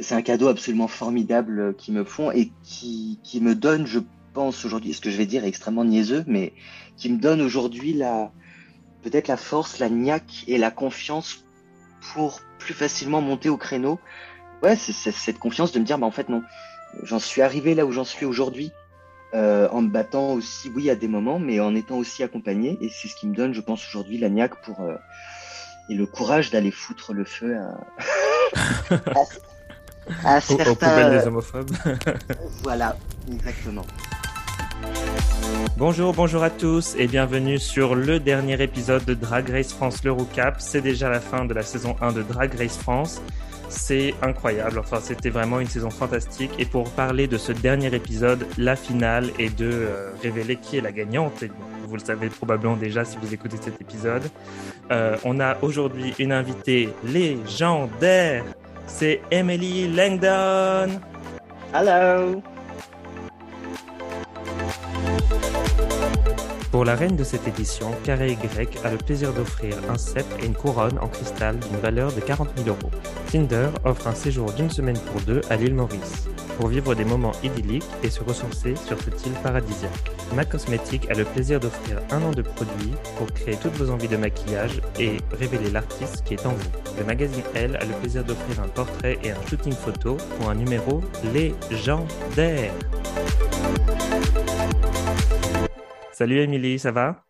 c'est un cadeau absolument formidable qu'ils me font et qui, qui me donne, je pense aujourd'hui, ce que je vais dire est extrêmement niaiseux, mais qui me donne aujourd'hui la peut-être la force, la niaque et la confiance pour plus facilement monter au créneau. Ouais, c'est cette confiance de me dire, bah en fait non, j'en suis arrivé là où j'en suis aujourd'hui euh, en me battant aussi, oui, à des moments, mais en étant aussi accompagné. Et c'est ce qui me donne, je pense, aujourd'hui la niaque pour euh, et le courage d'aller foutre le feu à, à, à certains. des homophobes. voilà, exactement. Bonjour, bonjour à tous et bienvenue sur le dernier épisode de Drag Race France l'Eurocap. C'est déjà la fin de la saison 1 de Drag Race France. C'est incroyable, enfin c'était vraiment une saison fantastique. Et pour parler de ce dernier épisode, la finale et de euh, révéler qui est la gagnante, vous le savez probablement déjà si vous écoutez cet épisode, euh, on a aujourd'hui une invitée légendaire, c'est Emily Langdon. Hello Pour la reine de cette édition, Carré Y a le plaisir d'offrir un sceptre et une couronne en cristal d'une valeur de 40 000 euros. Tinder offre un séjour d'une semaine pour deux à l'île Maurice, pour vivre des moments idylliques et se ressourcer sur cette île paradisiaque. Ma Cosmétique a le plaisir d'offrir un an de produits pour créer toutes vos envies de maquillage et révéler l'artiste qui est en vous. Le magazine Elle a le plaisir d'offrir un portrait et un shooting photo pour un numéro légendaire. Salut Émilie, ça va?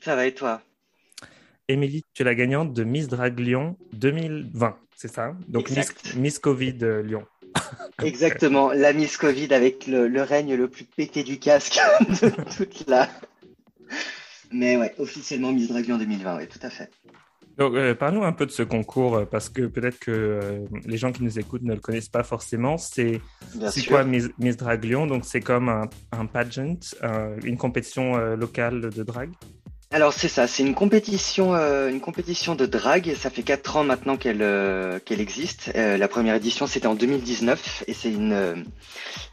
Ça va et toi? Émilie, tu es la gagnante de Miss Drag Lyon 2020, c'est ça? Donc Miss, Covid euh, Lyon. Exactement, la Miss Covid avec le, règne le plus pété du casque de toute la. Mais ouais, officiellement Miss Drag Lyon 2020, oui, tout à fait. Donc, euh, parle-nous un peu de ce concours, euh, parce que peut-être que euh, les gens qui nous écoutent ne le connaissent pas forcément. C'est quoi Miss, Miss, Drag Lyon? Donc, c'est comme un, pageant, une compétition locale de drag alors c'est ça, c'est une compétition, une compétition de drag. Ça fait quatre ans maintenant qu'elle qu'elle existe. la première édition c'était en 2019 et c'est une,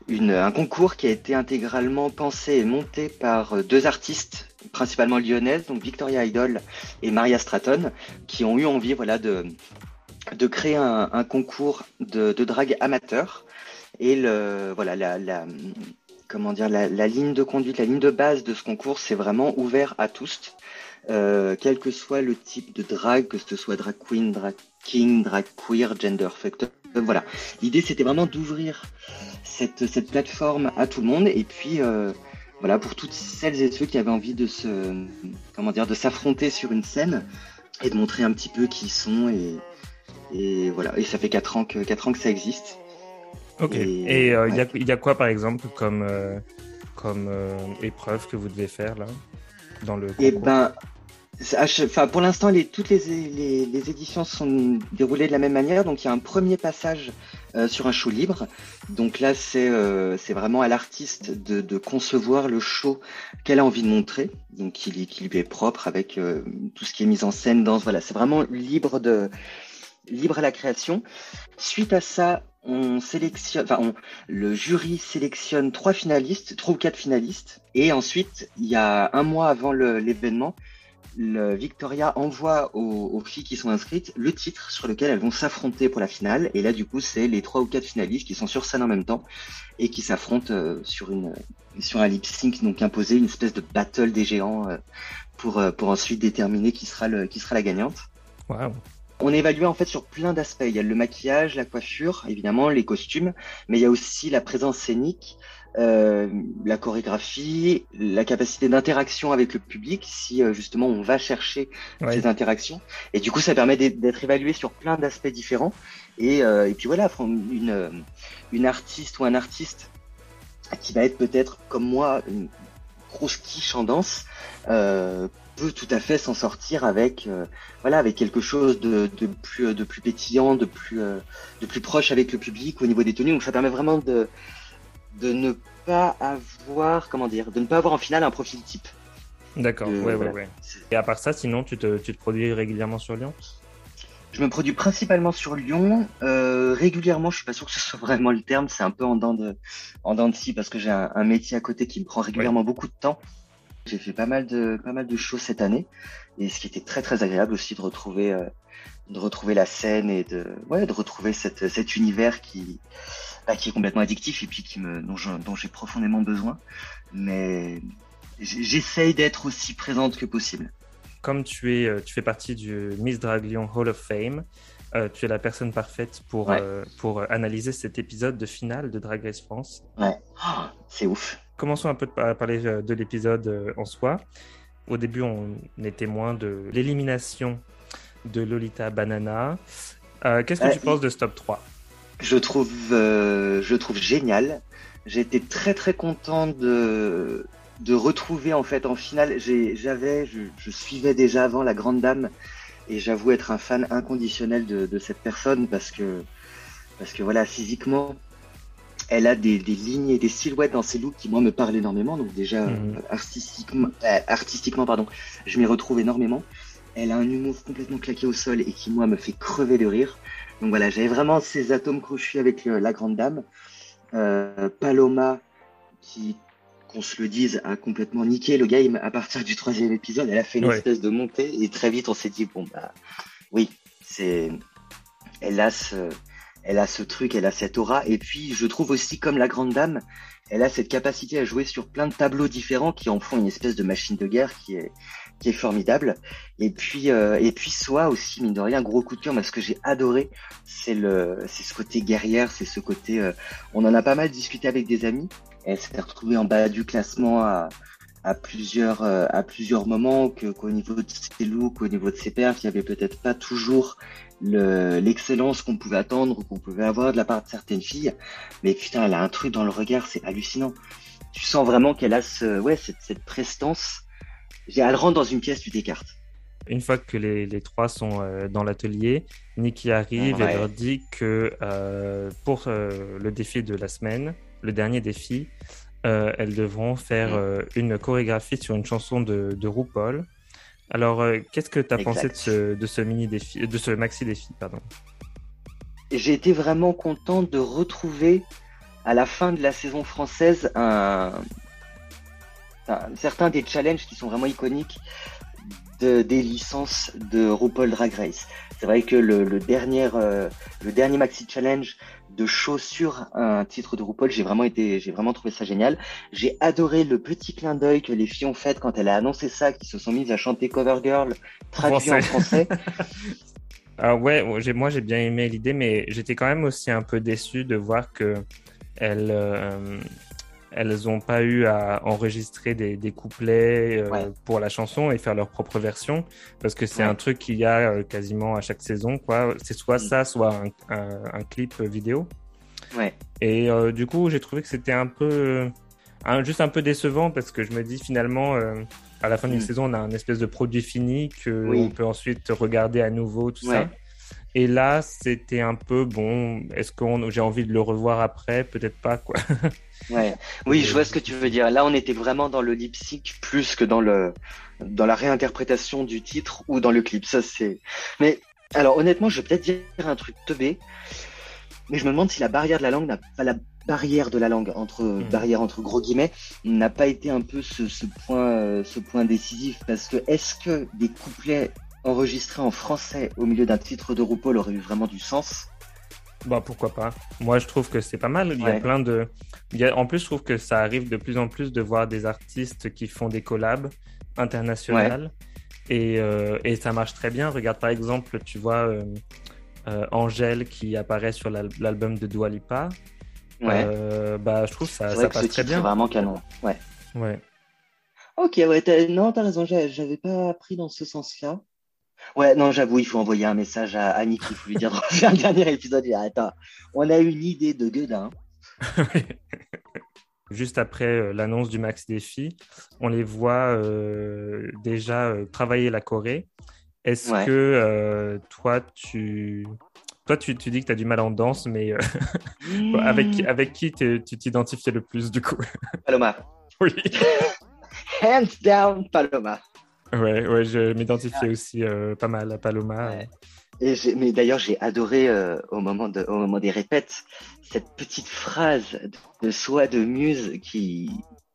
un concours qui a été intégralement pensé et monté par deux artistes principalement lyonnaises, donc Victoria Idol et Maria Stratton, qui ont eu envie voilà, de, de créer un, concours de, de drague amateur. Et le, voilà, la, comment dire, la, ligne de conduite, la ligne de base de ce concours, c'est vraiment ouvert à tous, euh, quel que soit le type de drague, que ce soit drag queen, drag king, drag queer, gender factor. voilà. L'idée, c'était vraiment d'ouvrir cette, cette plateforme à tout le monde et puis euh, voilà, pour toutes celles et ceux qui avaient envie de se, comment dire, de s'affronter sur une scène et de montrer un petit peu qui ils sont et, et voilà. Et ça fait quatre ans que quatre ans que ça existe. Ok. Et euh, il y, a quoi par exemple comme euh, comme euh, épreuve que vous devez faire là dans le eh ben, Enfin, pour l'instant, les, toutes les, les, les, éditions sont déroulées de la même manière. Donc, il y a un premier passage euh, sur un show libre. Donc là, c'est euh, c'est vraiment à l'artiste de, de, concevoir le show qu'elle a envie de montrer. Donc, qui, qui lui est propre avec euh, tout ce qui est mise en scène, danse. Voilà, c'est vraiment libre de libre à la création. Suite à ça, on sélectionne, enfin, on, le jury sélectionne trois finalistes, trois ou quatre finalistes, et ensuite, il y a un mois avant l'événement, le Victoria envoie aux, filles qui sont inscrites le titre sur lequel elles vont s'affronter pour la finale. Et là, du coup, c'est les trois ou quatre finalistes qui sont sur scène en même temps et qui s'affrontent euh, sur une sur un lip sync, donc imposé une espèce de battle des géants euh, pour euh, pour ensuite déterminer qui sera le qui sera la gagnante. Wow. On est évalué en fait sur plein d'aspects. Il y a le maquillage, la coiffure, évidemment, les costumes, mais il y a aussi la présence scénique, euh, la chorégraphie, la capacité d'interaction avec le public, si euh, justement on va chercher ces interactions. Et du coup, ça permet d'être évalué sur plein d'aspects différents. Et, euh, et, puis voilà, une, une artiste ou un artiste qui va être peut-être comme moi une grosse quiche en danse peut tout à fait s'en sortir avec voilà avec quelque chose de, de, plus de plus pétillant de plus de plus proche avec le public au niveau des tenues donc ça permet vraiment de de ne pas avoir, comment dire, de ne pas avoir en finale un profil type. D'accord, ouais, ouais, ouais. Et à part ça, sinon, tu te, tu te produis régulièrement sur Lyon? Je me produis principalement sur Lyon. Euh, régulièrement, je suis pas sûr que ce soit vraiment le terme. C'est un peu en dents de, en dents de scie parce que j'ai un, métier à côté qui me prend régulièrement beaucoup de temps. J'ai fait pas mal de, pas mal de choses cette année et ce qui était très très agréable aussi de retrouver, euh, de retrouver la scène et de, ouais, de retrouver cette, cet univers qui, bah, qui est complètement addictif et puis qui me, dont j'ai profondément besoin. Mais j'essaye d'être aussi présente que possible. Comme tu es, euh, tu fais partie du Miss Drag Lyon Hall of Fame, euh, tu es la personne parfaite pour, euh, pour analyser cet épisode de finale de Drag Race France. Ouais, oh, c'est ouf. Commençons un peu à parler de l'épisode en soi. Au début, on est témoin de l'élimination de Lolita Banana. Qu'est-ce que tu penses de Stop 3 je trouve, je trouve génial. J'ai été très très content de, de retrouver en fait en finale. J'avais, je, je, suivais déjà avant la Grande Dame et j'avoue être un fan inconditionnel de, de, cette personne parce que parce que voilà physiquement elle a des, des, lignes et des silhouettes dans ses looks qui moi me parlent énormément. Donc déjà mhm. euh, artistiquement, euh, artistiquement pardon, je m'y retrouve énormément. Elle a un humour complètement claqué au sol et qui moi me fait crever de rire. Donc voilà, j'avais vraiment ces atomes crochus avec euh, la grande dame. Paloma qui qu'on se le dise, a complètement niqué le game à partir du troisième épisode. Elle a fait une espèce de montée et très vite on s'est dit bon bah oui, c'est elle a ce elle a ce truc, elle a cette aura et puis je trouve aussi comme la grande dame, elle a cette capacité à jouer sur plein de tableaux différents qui en font une espèce de machine de guerre qui est qui est formidable. Et puis euh, et puis soit aussi mine de rien gros coup de cœur, mais ce que j'ai adoré, c'est le c'est ce côté guerrière, c'est ce côté. Euh, on en a pas mal discuté avec des amis elle s'est retrouvée en bas du classement à, à plusieurs euh, à plusieurs moments que qu'au niveau de ses looks, au niveau de ses perfs, il y avait peut-être pas toujours l'excellence qu'on pouvait attendre ou qu'on pouvait avoir de la part de certaines filles. Mais putain, elle a un truc dans le regard, c'est hallucinant. Tu sens vraiment qu'elle a ce ouais cette, cette prestance. Elle rentre dans une pièce, tu t'écartes. Une fois que les, les trois sont euh, dans l'atelier, Nikki arrive et leur dit que euh, pour le défi de la semaine, le dernier défi, euh, elles devront faire mm. euh, une chorégraphie sur une chanson de, de RuPaul. Alors, euh, qu'est-ce que tu as pensé de ce, de ce, mini défi, de ce maxi défi, pardon? J'ai été vraiment content de retrouver à la fin de la saison française un, certains des challenges qui sont vraiment iconiques de, des licences de RuPaul Drag Race. C'est vrai que le, dernier, le dernier maxi challenge de sur un titre de RuPaul. J'ai vraiment été, j'ai vraiment trouvé ça génial. J'ai adoré le petit clin d'œil que les filles ont fait quand elle a annoncé ça, qui se sont mises à chanter Cover Girl traduit en français. ah ouais, moi j'ai bien aimé l'idée, mais j'étais quand même aussi un peu déçu de voir que elle, euh, elles n'ont pas eu à enregistrer des, des couplets euh, pour la chanson et faire leur propre version parce que c'est un truc qu'il y a euh, quasiment à chaque saison quoi c'est soit ça soit un, un, clip vidéo ouais. et euh, du coup j'ai trouvé que c'était un peu juste un peu décevant parce que je me dis finalement à la fin d'une mm. saison on a un espèce de produit fini que on peut ensuite regarder à nouveau tout ça et là, c'était un peu bon. Est-ce que j'ai envie de le revoir après? Peut-être pas, quoi. ouais. Oui, je vois ce que tu veux dire. Là, on était vraiment dans le lip sync plus que dans le dans la réinterprétation du titre ou dans le clip. Ça, c'est. Mais alors, honnêtement, je vais peut-être dire un truc teubé, mais je me demande si la barrière de la langue n'a pas la barrière de la langue entre hmm. barrière entre gros guillemets n'a pas été un peu ce, ce point euh, ce point décisif parce que est-ce que des couplets enregistré en français au milieu d'un titre de RuPaul aurait eu vraiment du sens? Bah pourquoi pas. Moi je trouve que c'est pas mal. Il y a plein de. En plus je trouve que ça arrive de plus en plus de voir des artistes qui font des collabs internationales et, euh, et, ça marche très bien. Regarde par exemple, tu vois euh, euh, Angèle qui apparaît sur l'album de Dua Lipa. Ouais. bah je trouve ça, ça passe très bien. C'est vraiment canon. Ouais. Ouais. Ok, ouais, non, t'as raison, j'avais pas appris dans ce sens-là. Ouais, non, j'avoue, il faut envoyer un message à Annie, il faut lui dire de refaire le dernier épisode. Il attends, on a une idée de gueudin. Juste après euh, l'annonce du Max Défi, on les voit euh, déjà euh, travailler la Corée. Est-ce que toi, tu... Toi, tu, tu dis que tu as du mal en danse, mais avec, hmm. avec qui tu t'identifies le plus du coup? Paloma. Oui. Hands down, Paloma. Ouais, ouais, je m'identifiais aussi euh, pas mal à Paloma. Et mais d'ailleurs, j'ai adoré euh, au, moment de, au moment des répètes cette petite phrase de soi de Muse qui,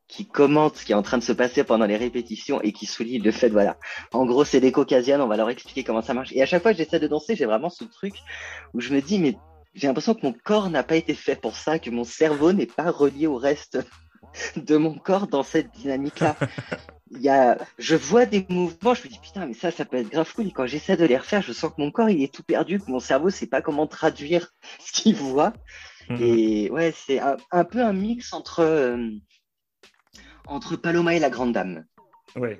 qui commente ce qui est en train de se passer pendant les répétitions et qui souligne le fait, voilà, en gros, c'est des caucasiennes, on va leur expliquer comment ça marche. Et à chaque fois que j'essaie de danser, j'ai vraiment ce truc où je me dis, mais j'ai l'impression que mon corps n'a pas été fait pour ça, que mon cerveau n'est pas relié au reste de mon corps dans cette dynamique-là. Il y a, je vois des mouvements, je me dis putain, mais ça, ça peut être grave cool. Et quand j'essaie de les refaire, je sens que mon corps, il est tout perdu, que mon cerveau sait pas comment traduire ce qu'il voit. Mhm. Et ouais, c'est un, peu un mix entre, euh, entre Paloma et la Grande Dame. Ouais.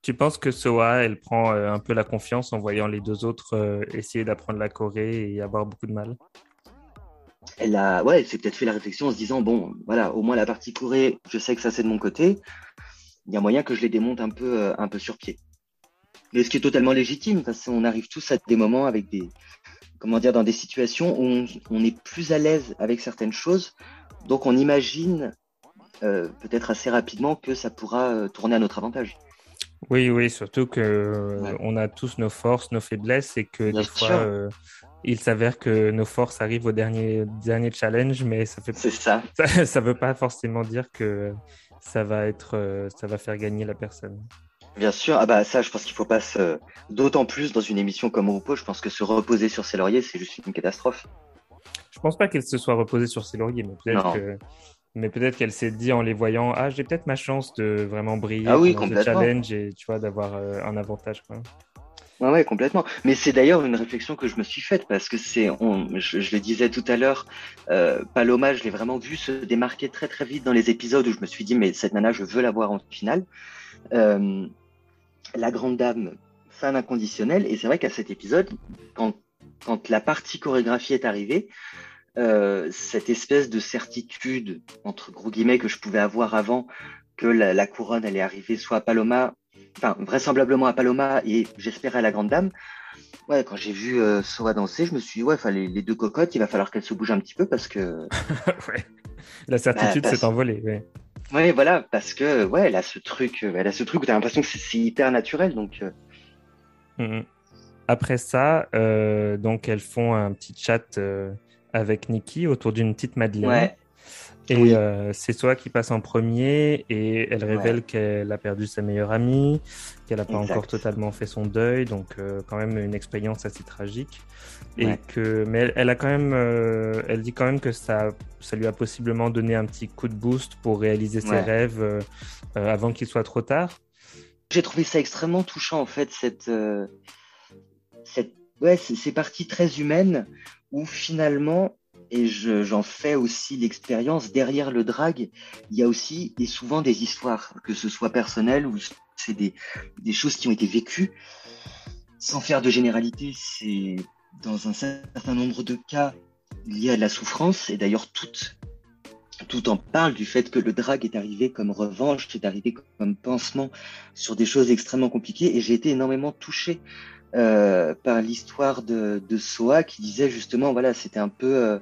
Tu penses que Soa, elle prend euh, un peu la confiance en voyant les deux autres euh, essayer d'apprendre la Corée et avoir beaucoup de mal? Elle a, ouais, elle s'est peut-être fait la réflexion en se disant bon, voilà, au moins la partie Corée, je sais que ça c'est de mon côté. Il y a moyen que je les démonte un peu, un peu sur pied. Mais ce qui est totalement légitime, parce qu'on arrive tous à des moments avec des, comment dire, dans des situations où on, est plus à l'aise avec certaines choses. Donc on imagine euh, peut-être assez rapidement que ça pourra euh, tourner à notre avantage. Oui, oui, surtout que euh, on a tous nos forces, nos faiblesses et que des fois, il s'avère que nos forces arrivent au dernier, dernier challenge, mais ça fait ça. Ça, ça veut pas forcément dire que ça va être, ça va faire gagner la personne. Bien sûr, ah bah ça, je pense qu'il faut pas se. D'autant plus dans une émission comme Repos, je pense que se reposer sur ses lauriers, c'est juste une catastrophe. Je pense pas qu'elle se soit reposée sur ses lauriers, mais peut-être que... mais peut-être qu'elle s'est dit en les voyant, ah j'ai peut-être ma chance de vraiment briller ah oui, dans le challenge et tu vois d'avoir euh, un avantage. Quoi. Ouais, ouais, complètement. Mais c'est d'ailleurs une réflexion que je me suis faite parce que c'est, on, je, le disais tout à l'heure, euh, Paloma, je l'ai vraiment vu se démarquer très très vite dans les épisodes où je me suis dit mais cette nana, je veux la voir en finale. Euh, la grande dame fan inconditionnelle. Et c'est vrai qu'à cet épisode, quand, quand la partie chorégraphie est arrivée, euh, cette espèce de certitude, entre gros guillemets, que je pouvais avoir avant que la, couronne allait arriver soit à Paloma, enfin vraisemblablement à Paloma et j'espère à la grande dame. Ouais, quand j'ai vu euh, Soa danser, je me suis dit, ouais, les, les deux cocottes, il va falloir qu'elles se bougent un petit peu parce que. ouais. La certitude bah, s'est envolée. Ouais. Ouais, voilà, parce que ouais, elle a ce truc, euh, elle a ce truc où t'as l'impression que c'est hyper naturel, donc. Euh. Mm-hmm. Après ça, euh, donc elles font un petit chat avec Nikki autour d'une petite Madeleine. Ouais. Et euh, c'est toi qui passe en premier et elle révèle qu'elle a perdu sa meilleure amie, qu'elle n'a pas encore totalement fait son deuil, donc euh, quand même une expérience assez tragique. Et que, mais elle, a quand même, euh, elle dit quand même que ça, ça lui a possiblement donné un petit coup de boost pour réaliser ses rêves avant qu'il soit trop tard. J'ai trouvé ça extrêmement touchant en fait cette, cette, ouais, ces parties très humaines où finalement et j'en fais aussi l'expérience. Derrière le drag, il y a aussi et souvent des histoires, que ce soit personnelles ou c'est des, des choses qui ont été vécues. Sans faire de généralité, c'est dans un certain nombre de cas lié à la souffrance. Et d'ailleurs, tout, tout en parle du fait que le drag est arrivé comme revanche, est arrivé comme pansement sur des choses extrêmement compliquées. Et j'ai été énormément touché euh, par l'histoire de, de Soa qui disait justement, voilà, c'était un peu, euh,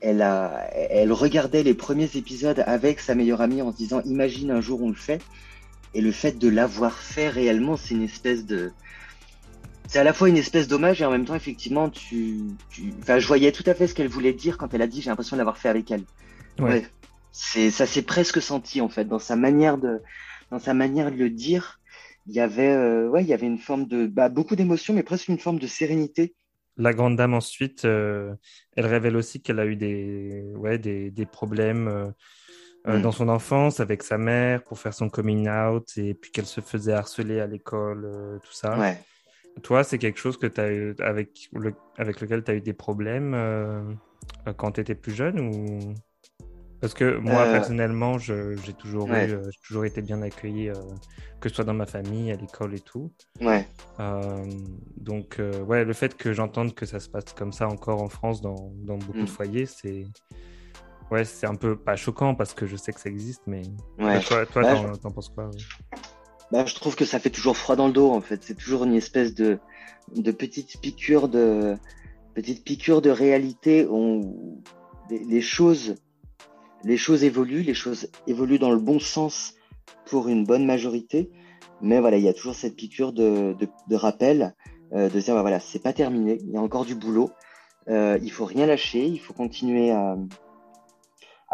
elle a, elle regardait les premiers épisodes avec sa meilleure amie en se disant, imagine un jour on le fait, et le fait de l'avoir fait réellement, c'est une espèce de, c'est à la fois une espèce d'hommage et en même temps effectivement, tu, tu, enfin, je voyais tout à fait ce qu'elle voulait dire quand elle a dit, j'ai l'impression de l'avoir fait avec elle. Ouais. C'est, ça s'est presque senti en fait dans sa manière de, dans sa manière de le dire il y avait, euh, ouais, il y avait une forme de, bah, beaucoup d'émotions, mais presque une forme de sérénité. La grande dame ensuite, euh, elle révèle aussi qu'elle a eu des, ouais, des, des problèmes euh, mm. dans son enfance avec sa mère pour faire son coming out et puis qu'elle se faisait harceler à l'école, tout ça. Ouais. Toi, c'est quelque chose que as eu, avec, le, avec lequel tu as eu des problèmes quand tu étais plus jeune ou? Parce que moi, euh, personnellement, j'ai toujours, euh, toujours été bien accueilli, euh, que ce soit dans ma famille, à l'école et tout. Ouais. donc, ouais, le fait que j'entende que ça se passe comme ça encore en France, dans, dans beaucoup de mm. foyers, c'est. Ouais, c'est un peu pas choquant parce que je sais que ça existe, mais. Ouais. toi, toi bah, t'en penses quoi bah, Je trouve que ça fait toujours froid dans le dos, en fait. C'est toujours une espèce de, de petite piqûre de, petite piqûre de réalité où les choses les choses évoluent, les choses évoluent dans le bon sens pour une bonne majorité, mais voilà, il y a toujours cette piqûre de, rappel, euh, de dire bah, voilà, c'est pas terminé, il y a encore du boulot, euh, il faut rien lâcher, il faut continuer à,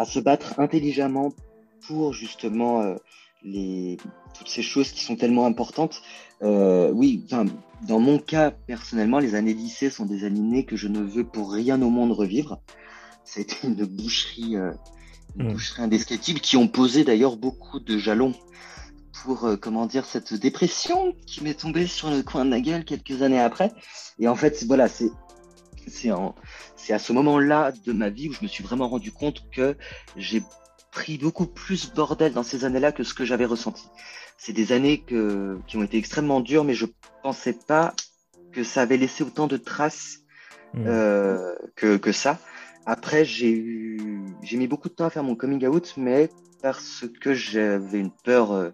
se battre intelligemment pour justement euh, toutes ces choses qui sont tellement importantes. Euh, oui, dans mon cas, personnellement, les années lycée sont des années que je ne veux pour rien au monde revivre. C'était une boucherie, mmh. boucherie indescriptible qui ont posé d'ailleurs beaucoup de jalons pour, euh, comment dire, cette dépression qui m'est tombée sur le coin de la gueule quelques années après. Et en fait, voilà, c'est, c'est à ce moment-là de ma vie où je me suis vraiment rendu compte que j'ai pris beaucoup plus bordel dans ces années-là que ce que j'avais ressenti. C'est des années que, qui ont été extrêmement dures, mais je pensais pas que ça avait laissé autant de traces mmh. euh, que, que ça. Après, j'ai eu, j'ai mis beaucoup de temps à faire mon coming out, mais parce que j'avais une peur euh,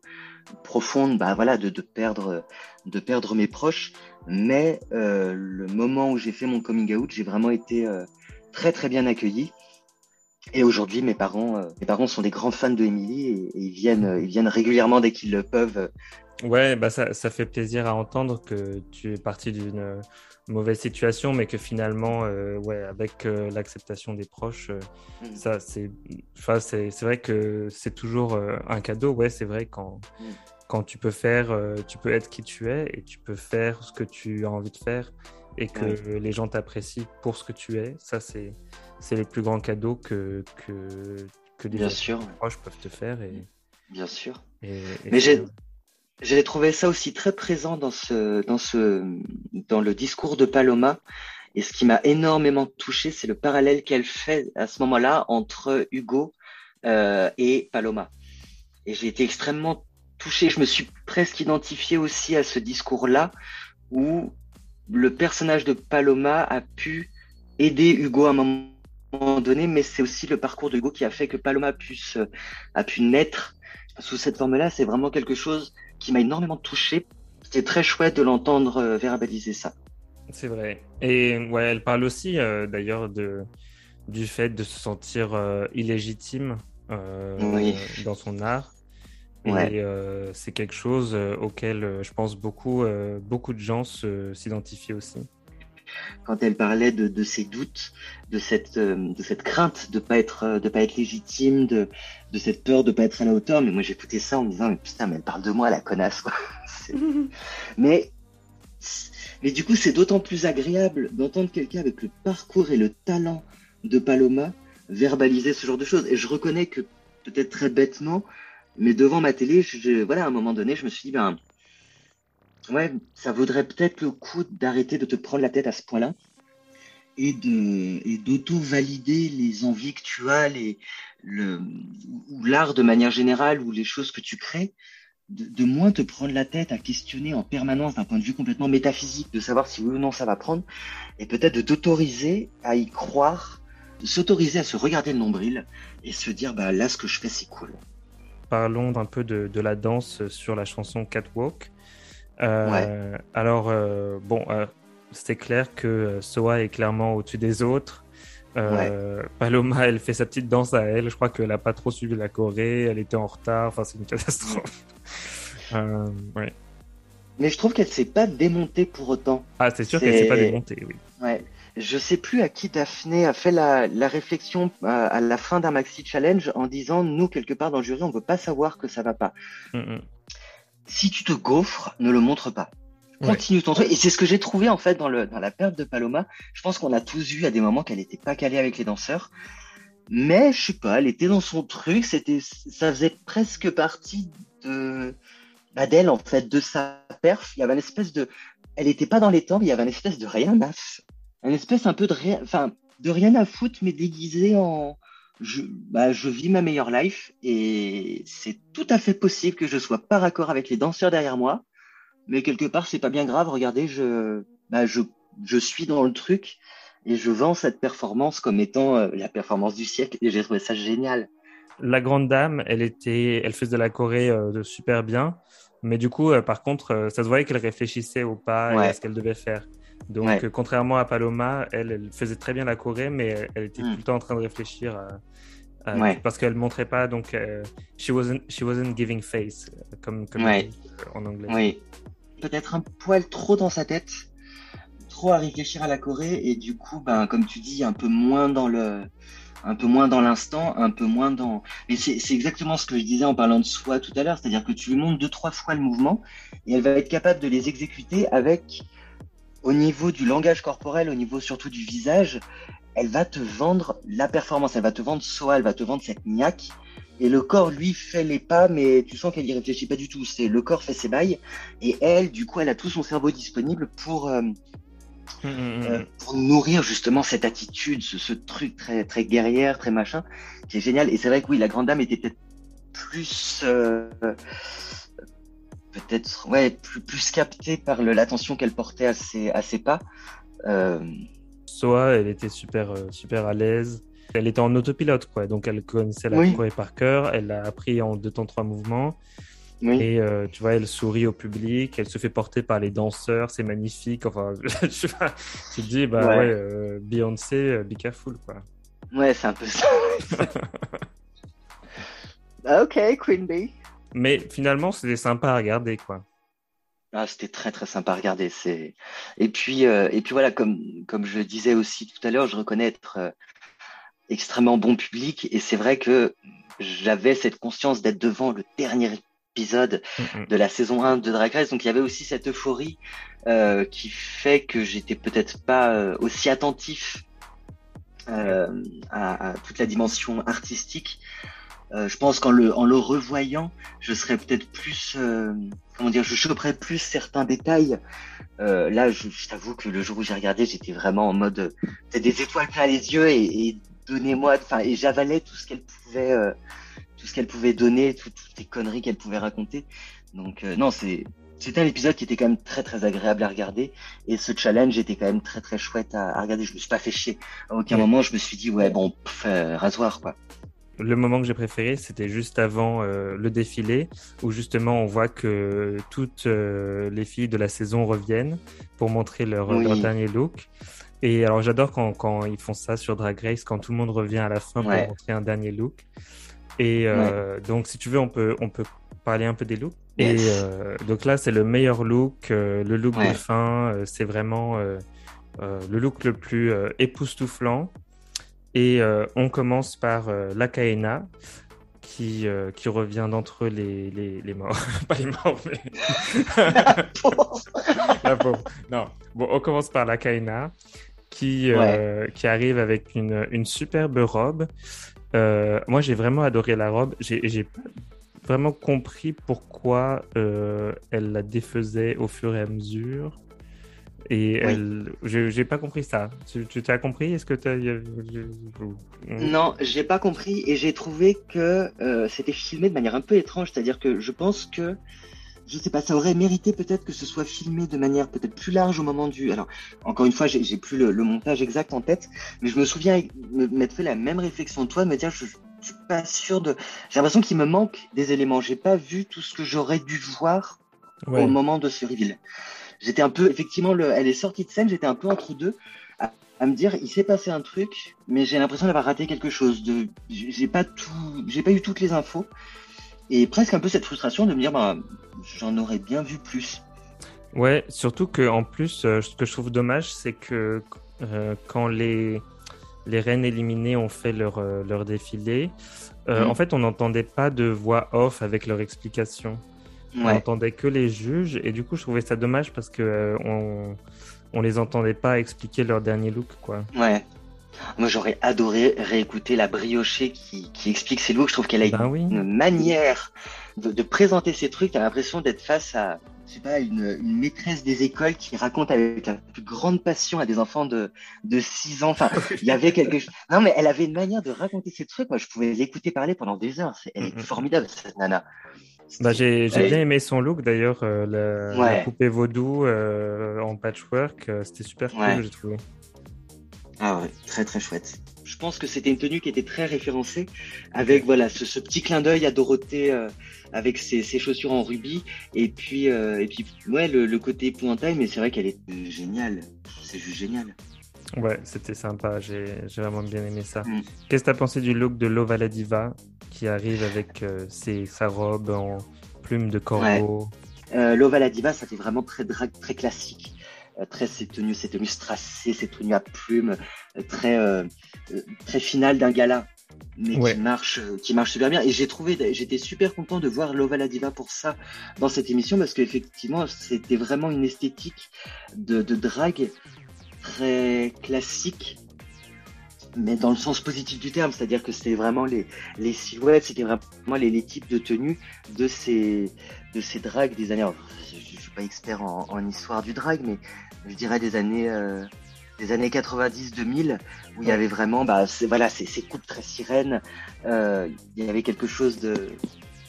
profonde, bah voilà, de, de, perdre, de perdre mes proches. Mais euh, le moment où j'ai fait mon coming out, j'ai vraiment été euh, très très bien accueilli. Et aujourd'hui, mes parents, euh, mes parents sont des grands fans de Emily et, ils viennent, ils viennent régulièrement dès qu'ils le peuvent. Ouais, bah ça, ça fait plaisir à entendre que tu es parti d'une mauvaise situation, mais que finalement, euh, ouais, avec euh, l'acceptation des proches, euh, mm. ça, c'est, enfin, c'est, vrai que c'est toujours un cadeau. Ouais, c'est vrai quand, mm. quand tu peux faire, tu peux être qui tu es et tu peux faire ce que tu as envie de faire et que les gens t'apprécient pour ce que tu es. Ça, c'est, c'est les plus grands cadeaux que, que, que les proches peuvent te faire. Et, Bien sûr. mais j'ai j'ai trouvé ça aussi très présent dans ce, dans ce, dans le discours de Paloma. Et ce qui m'a énormément touché, c'est le parallèle qu'elle fait à ce moment-là entre Hugo euh, et Paloma. Et j'ai été extrêmement touché. Je me suis presque identifié aussi à ce discours-là où le personnage de Paloma a pu aider Hugo à un moment donné, mais c'est aussi le parcours de Hugo qui a fait que Paloma puisse, a pu naître sous cette forme-là. C'est vraiment quelque chose qui m'a énormément touché. C'était très chouette de l'entendre euh, verbaliser ça. C'est vrai. Et ouais, elle parle aussi euh, d'ailleurs de du fait de se sentir euh, illégitime dans son art. Et c'est quelque chose auquel je pense beaucoup, beaucoup de gens s'identifient aussi quand elle parlait de, de ses doutes, de cette, euh, de cette crainte de pas être, euh, de pas être légitime, de, de cette peur de pas être à la hauteur. Mais moi, j'écoutais ça en me disant, mais putain, mais elle parle de moi, la connasse, quoi. mais, mais du coup, c'est d'autant plus agréable d'entendre quelqu'un avec le parcours et le talent de Paloma verbaliser ce genre de choses. Et je reconnais que, peut-être très bêtement, mais devant ma télé, je, voilà, à un moment donné, je me suis dit, ben, ouais, ça vaudrait peut-être le coup d'arrêter de te prendre la tête à ce point-là et de et d'auto-valider les envies que tu as, les le ou l'art de manière générale ou les choses que tu crées, de, moins te prendre la tête à questionner en permanence d'un point de vue complètement métaphysique, de savoir si oui ou non ça va prendre, et peut-être de t'autoriser à y croire, de s'autoriser à se regarder le nombril et se dire bah là ce que je fais c'est cool. Parlons un peu de, de la danse sur la chanson Catwalk. Euh, alors, euh, bon, euh, c'est clair que Soa est clairement au-dessus des autres. Paloma, elle fait sa petite danse à elle. Je crois qu'elle n'a pas trop suivi la Corée. Elle était en retard. Enfin, c'est une catastrophe. ouais. Mais je trouve qu'elle s'est pas démontée pour autant. Ah, c'est sûr qu'elle s'est pas démontée, oui. Ouais. Je sais plus à qui Daphné a fait la, la réflexion à, la fin d'un maxi challenge en disant nous quelque part dans le jury on veut pas savoir que ça va pas. Mm, mm si tu te gaufres, ne le montre pas. Continue ton truc. Et c'est ce que j'ai trouvé en fait dans, le, dans la perte de Paloma. Je pense qu'on a tous vu à des moments qu'elle n'était pas calée avec les danseurs. Mais je sais pas, elle était dans son truc. C'était, ça faisait presque partie de bah, d'elle en fait, de sa perf. Il y avait une espèce de, elle était pas dans les temps, mais il y avait une espèce de rien à, une espèce un peu de rien, enfin de rien à foutre, mais déguisé en, je, bah, je vis ma meilleure life et c'est tout à fait possible que je sois pas raccord avec les danseurs derrière moi, mais quelque part c'est pas bien grave. Regardez, je, bah, je, je suis dans le truc et je vends cette performance comme étant euh, la performance du siècle et j'ai trouvé ça génial. La grande dame, elle était, elle faisait de la Corée euh, de super bien, mais du coup, euh, par contre, ça se voyait qu'elle réfléchissait au pas et à ce qu'elle devait faire. Donc, contrairement à Paloma, elle, elle, faisait très bien la Corée, mais elle, était hmm. tout le temps en train de réfléchir à, euh, parce qu'elle montrait pas donc euh, she wasn't she wasn't giving face comme, comme euh, en anglais. Oui. Peut-être un poil trop dans sa tête, trop à réfléchir à la Corée et du coup ben comme tu dis un peu moins dans le un peu moins dans l'instant, un peu moins dans. Mais c'est exactement ce que je disais en parlant de soi tout à l'heure, c'est-à-dire que tu lui montres deux trois fois le mouvement et elle va être capable de les exécuter avec, au niveau du langage corporel, au niveau surtout du visage, elle va te vendre la performance, elle va te vendre soi, elle va te vendre cette niaque. Et le corps, lui, fait les pas, mais tu sens qu'elle y réfléchit pas du tout. C'est le corps fait ses bails, et elle, du coup, elle a tout son cerveau disponible pour euh, Mmh, mmh, euh, mmh. pour nourrir justement cette attitude, ce, truc très très guerrière, très machin, qui est génial. Et c'est vrai que oui, la grande dame était peut-être plus euh, peut-être ouais plus plus captée par l'attention qu'elle portait à ses à ses pas. Euh... Soit elle était super euh, super à l'aise. Elle était en autopilote quoi, donc elle connaissait la oui. par cœur. Elle l'a appris en deux temps trois mouvements. Et euh, tu vois, elle sourit au public, elle se fait porter par les danseurs, c'est magnifique. Enfin, tu, te dis, bah ouais, euh, Beyoncé, be careful, quoi. Ouais, c'est un peu ça. ok, Queen Bee. Mais finalement, c'était sympa à regarder, quoi. Ah, c'était très très sympa à regarder. C'est et puis et puis voilà, comme comme je disais aussi tout à l'heure, je reconnais être extrêmement bon public et c'est vrai que j'avais cette conscience d'être devant le dernier épisode de la saison 1 de Drag Race. Donc il y avait aussi cette euphorie euh, qui fait que j'étais peut-être pas euh, aussi attentif euh, à, à, toute la dimension artistique. Euh, je pense qu'en le, en le revoyant, je serais peut-être plus, euh, comment dire, je choperais plus certains détails. là, je, je t'avoue que le jour où j'ai regardé, j'étais vraiment en mode, des étoiles plein les yeux et, et donnez-moi, enfin, et j'avalais tout ce qu'elle pouvait tout ce qu'elle pouvait donner, toutes, les conneries qu'elle pouvait raconter. Donc euh, non, c'est c'était un épisode qui était quand même très très agréable à regarder et ce challenge était quand même très très chouette à, regarder. Je me suis pas fait chier. À aucun moment je me suis dit ouais bon euh, rasoir quoi. Le moment que j'ai préféré, c'était juste avant euh, le défilé, où justement on voit que toutes les filles de la saison reviennent pour montrer leur, dernier look. Et alors j'adore quand, quand, ils font ça sur Drag Race, quand tout le monde revient à la fin pour montrer un dernier look. Et euh, donc, si tu veux, on peut, on peut parler un peu des looks. Et euh, donc là, c'est le meilleur look, euh, le look de fin. c'est vraiment le look le plus époustouflant. Et on commence par la Kaena, qui, qui revient d'entre les, les, les, morts. Pas les morts, mais. la pauvre. Non. Bon, on commence par la Kaena, qui, qui arrive avec une, une superbe robe. Euh, moi, j'ai vraiment adoré la robe. J'ai pas vraiment compris pourquoi euh, elle la défaisait au fur et à mesure. Et elle, j'ai pas compris ça. Tu, t'as compris? Est-ce que tu as... Non, j'ai pas compris et j'ai trouvé que euh, c'était filmé de manière un peu étrange. C'est-à-dire que je pense que je sais pas, ça aurait mérité peut-être que ce soit filmé de manière peut-être plus large au moment du. Alors, encore une fois, j'ai plus le, montage exact en tête, mais je me souviens m'être fait la même réflexion toi, de me dire, je, je suis pas sûr de. J'ai l'impression qu'il me manque des éléments. J'ai pas vu tout ce que j'aurais dû voir au moment de ce reveal. J'étais un peu, effectivement, le, elle est sortie de scène, j'étais un peu entre deux. À, à me dire il s'est passé un truc mais j'ai l'impression d'avoir raté quelque chose de j'ai pas tout j'ai pas eu toutes les infos et presque un peu cette frustration de me dire bah j'en aurais bien vu plus. Ouais, surtout que en plus, euh, ce que je trouve dommage, c'est que euh, quand les les reines éliminées ont fait leur euh, leur défilé, mhm. en fait, on n'entendait pas de voix off avec leur explication. On n'entendait que les juges, et du coup, je trouvais ça dommage parce que on on les entendait pas expliquer leur dernier look, quoi. Ouais. Moi, j'aurais adoré réécouter la briochée qui, qui explique ses looks. Je trouve qu'elle a ben une manière de, de, présenter ses trucs. T'as l'impression d'être face à, je sais pas, une, une, maîtresse des écoles qui raconte avec la plus grande passion à des enfants de, de 6 ans. Enfin, il y avait quelque chose. Non, mais elle avait une manière de raconter ses trucs. Moi, je pouvais l'écouter parler pendant des heures. Elle est formidable, cette nana. Bah, j'ai bien aimé son look d'ailleurs, euh, la, poupée vaudou euh, en patchwork, euh, c'était super cool, j'ai trouvé. Ah ouais, très très chouette. Je pense que c'était une tenue qui était très référencée, avec voilà ce, ce petit clin d'œil à Dorothée euh, avec ses, ses, chaussures en rubis, et puis et puis ouais le, le côté épouvantail, mais c'est vrai qu'elle est géniale. C'est juste génial. Ouais, c'était sympa. J'ai vraiment bien aimé ça. Mm. Qu'est-ce que t'as pensé du look de Lova la Diva qui arrive avec euh, ses, sa robe en plume de corbeau? Ouais. euh, Lova la Diva, ça fait vraiment très drag, très classique. très ces tenues, ces tenues strassées, ces tenues à plumes, très très finales d'un gala mais qui marche, qui marche super bien. Et j'ai trouvé, j'étais super content de voir Lova la Diva pour ça dans cette émission parce qu'effectivement, c'était vraiment une esthétique de, de drague très classique, mais dans le sens positif du terme, c'est-à-dire que c'était vraiment les, les silhouettes, c'était vraiment les, les, types de tenues de ces, de ces dragues des années. je, je, suis pas expert en, en, histoire du drag, mais je dirais des années. Euh, des années 90-2000 où il y avait vraiment bah voilà ces, ces coupes très sirènes euh, il y avait quelque chose de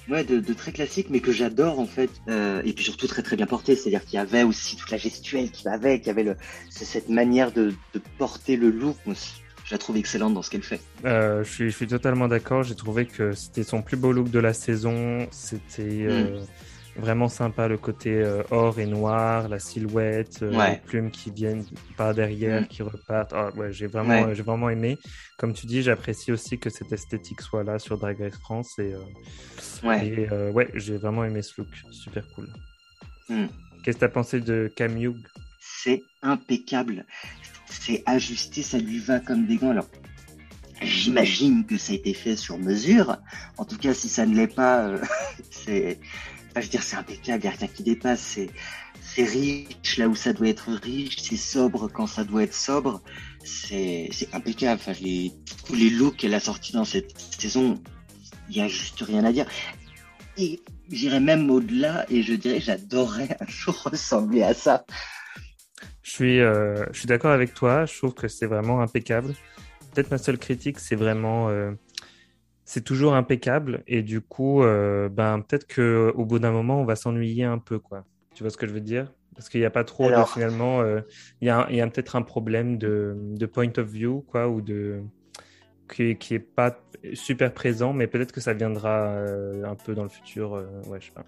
ouais de, de très classique mais que j'adore en fait euh, et puis surtout très très bien porté c'est-à-dire qu'il y avait aussi toute la gestuelle qui va avec il y avait le cette manière de, de porter le look je la trouve excellente dans ce qu'elle fait. Euh, je, suis, je suis totalement d'accord. J'ai trouvé que c'était son plus beau look de la saison. C'était euh, mm. Vraiment sympa le côté euh, or et noir, la silhouette, euh, les plumes qui viennent par derrière, mm. qui repartent. Oh, ouais, j'ai vraiment, j'ai vraiment aimé. Comme tu dis, j'apprécie aussi que cette esthétique soit là sur Drag Race France et, euh, ouais, j'ai vraiment aimé ce look, super cool. Mm. Qu'est-ce que tu as pensé de Cam Hugh? C'est impeccable, c'est ajusté, ça lui va comme des gants. Alors J'imagine que ça a été fait sur mesure. En tout cas, si ça ne l'est pas, c'est je veux dire, c'est impeccable, il n'y a rien qui dépasse. C'est, riche là où ça doit être riche, c'est sobre quand ça doit être sobre. C'est, c'est impeccable. Enfin, les, tous les looks qu'elle a sortis dans cette saison, il n'y a juste rien à dire. Et j'irais même au-delà et je dirais, j'adorerais un jour ressembler à ça. Je suis, euh, je suis d'accord avec toi. Je trouve que c'est vraiment impeccable. Peut-être ma seule critique, c'est vraiment euh, c'est toujours impeccable et du coup, euh, ben peut-être que au bout d'un moment, on va s'ennuyer un peu, quoi. Tu vois ce que je veux dire? Parce qu'il n'y a pas trop finalement, euh, il y a, y a peut-être un problème de, de, point of view, quoi, ou de qui, qui est pas super présent, mais peut-être que ça viendra euh, un peu dans le futur. ouais, je sais pas.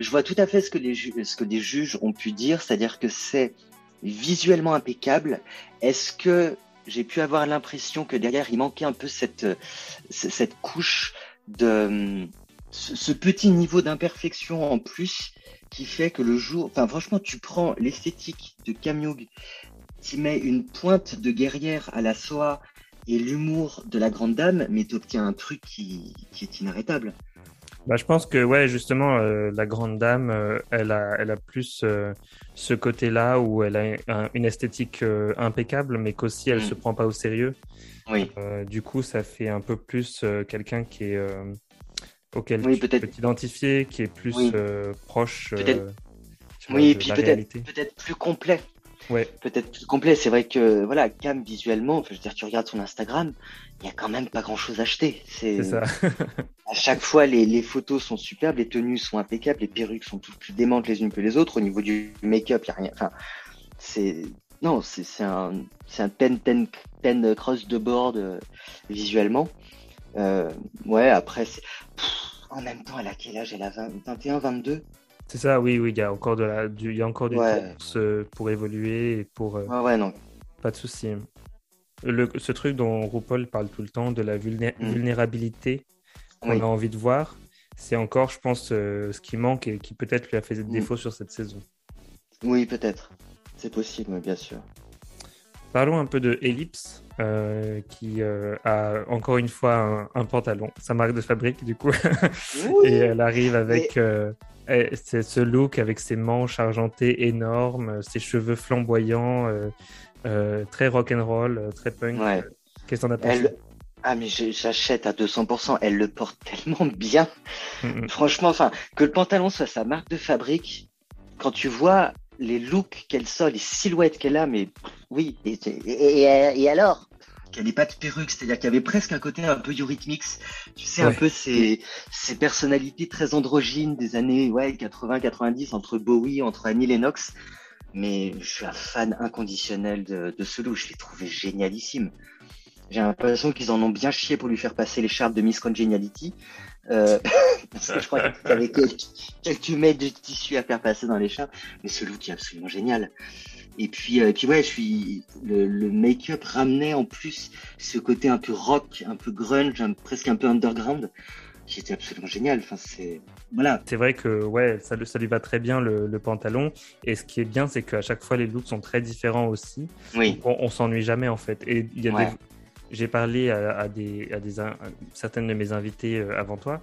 Je vois tout à fait ce que les, ce que des juges ont pu dire, c'est-à-dire que c'est visuellement impeccable. Est-ce que j'ai pu avoir l'impression que derrière il manquait un peu cette cette couche de ce petit niveau d'imperfection en plus qui fait que le jour, enfin franchement, tu prends l'esthétique de Kamyug, qui met une pointe de guerrière à la soie et l'humour de la grande dame, mais tu obtiens un truc qui est inarrêtable. Bah, je pense que ouais, justement, euh, la grande dame, euh, elle a, elle a plus euh, ce côté-là où elle a une esthétique impeccable, mais qu'aussi elle mm. se prend pas au sérieux. Oui. du coup, ça fait un peu plus quelqu'un qui est auquel tu peux t'identifier, qui est plus proche. oui, et puis peut-être peut-être plus complet. Ouais. Peut-être plus complet. C'est vrai que voilà, Cam visuellement, je veux dire, tu regardes son Instagram, il y a quand même pas grand-chose à acheter. C'est ça. à chaque fois, les, les, photos sont superbes, les tenues sont impeccables, les perruques sont toutes plus démentes les unes que les autres. Au niveau du make-up, il y a rien. Enfin, c'est non, c'est un c'est un pen pen pen cross de board euh, visuellement. Euh, ouais, après, en même temps, elle a quel âge? Elle a 21, 22 c'est ça, oui, oui, il y a encore de la, du, il y a encore du temps pour évoluer et pour. Euh, ouais, non. Pas de souci. Le, ce truc dont RuPaul parle tout le temps, de la mm. vulnérabilité qu'on a envie de voir, c'est encore, je pense, euh, ce qui manque et qui peut-être lui a fait mm. défaut sur cette saison. Oui, peut-être. C'est possible, bien sûr. Parlons un peu de Ellipse, euh, qui a encore une fois un, pantalon, sa marque de fabrique du coup, et elle arrive avec c'est ce look avec ses manches argentées énormes, ses cheveux flamboyants, euh, euh, très rock and roll, euh, très punk. Qu'est-ce que t'en as pensé Ah mais j'achète à 200%. Elle le porte tellement bien. Franchement, enfin que le pantalon soit sa marque de fabrique. Quand tu vois les looks qu'elle sort, les silhouettes qu'elle a, mais oui. Et, et alors? Qu'elle n'ait pas de perruque, c'est-à-dire qu'il y avait presque un côté un peu Eurythmics, tu sais, un peu ces, ces personnalités très androgynes des années ouais, 80-90 entre Bowie, entre Annie Lennox. Mais je suis un fan inconditionnel de, de ce look, je l'ai trouvé génialissime. J'ai l'impression qu'ils en ont bien chié pour lui faire passer l'écharpe de Miss Congeniality. Euh, parce que je crois qu'il y avait quelques, quelques mètres de tissu à faire passer dans l'écharpe. Mais ce look est absolument génial. Et puis, euh, et puis ouais, je suis le, le make-up ramenait en plus ce côté un peu rock, un peu grunge, presque un peu underground. qui était absolument génial. Enfin, c'est voilà. C'est vrai que ouais, ça, ça lui va très bien le, pantalon. Et ce qui est bien, c'est qu'à chaque fois les looks sont très différents aussi. Oui. on, s'ennuie jamais en fait. Et il y a j'ai parlé à, des, à des certaines de mes invités euh, avant toi,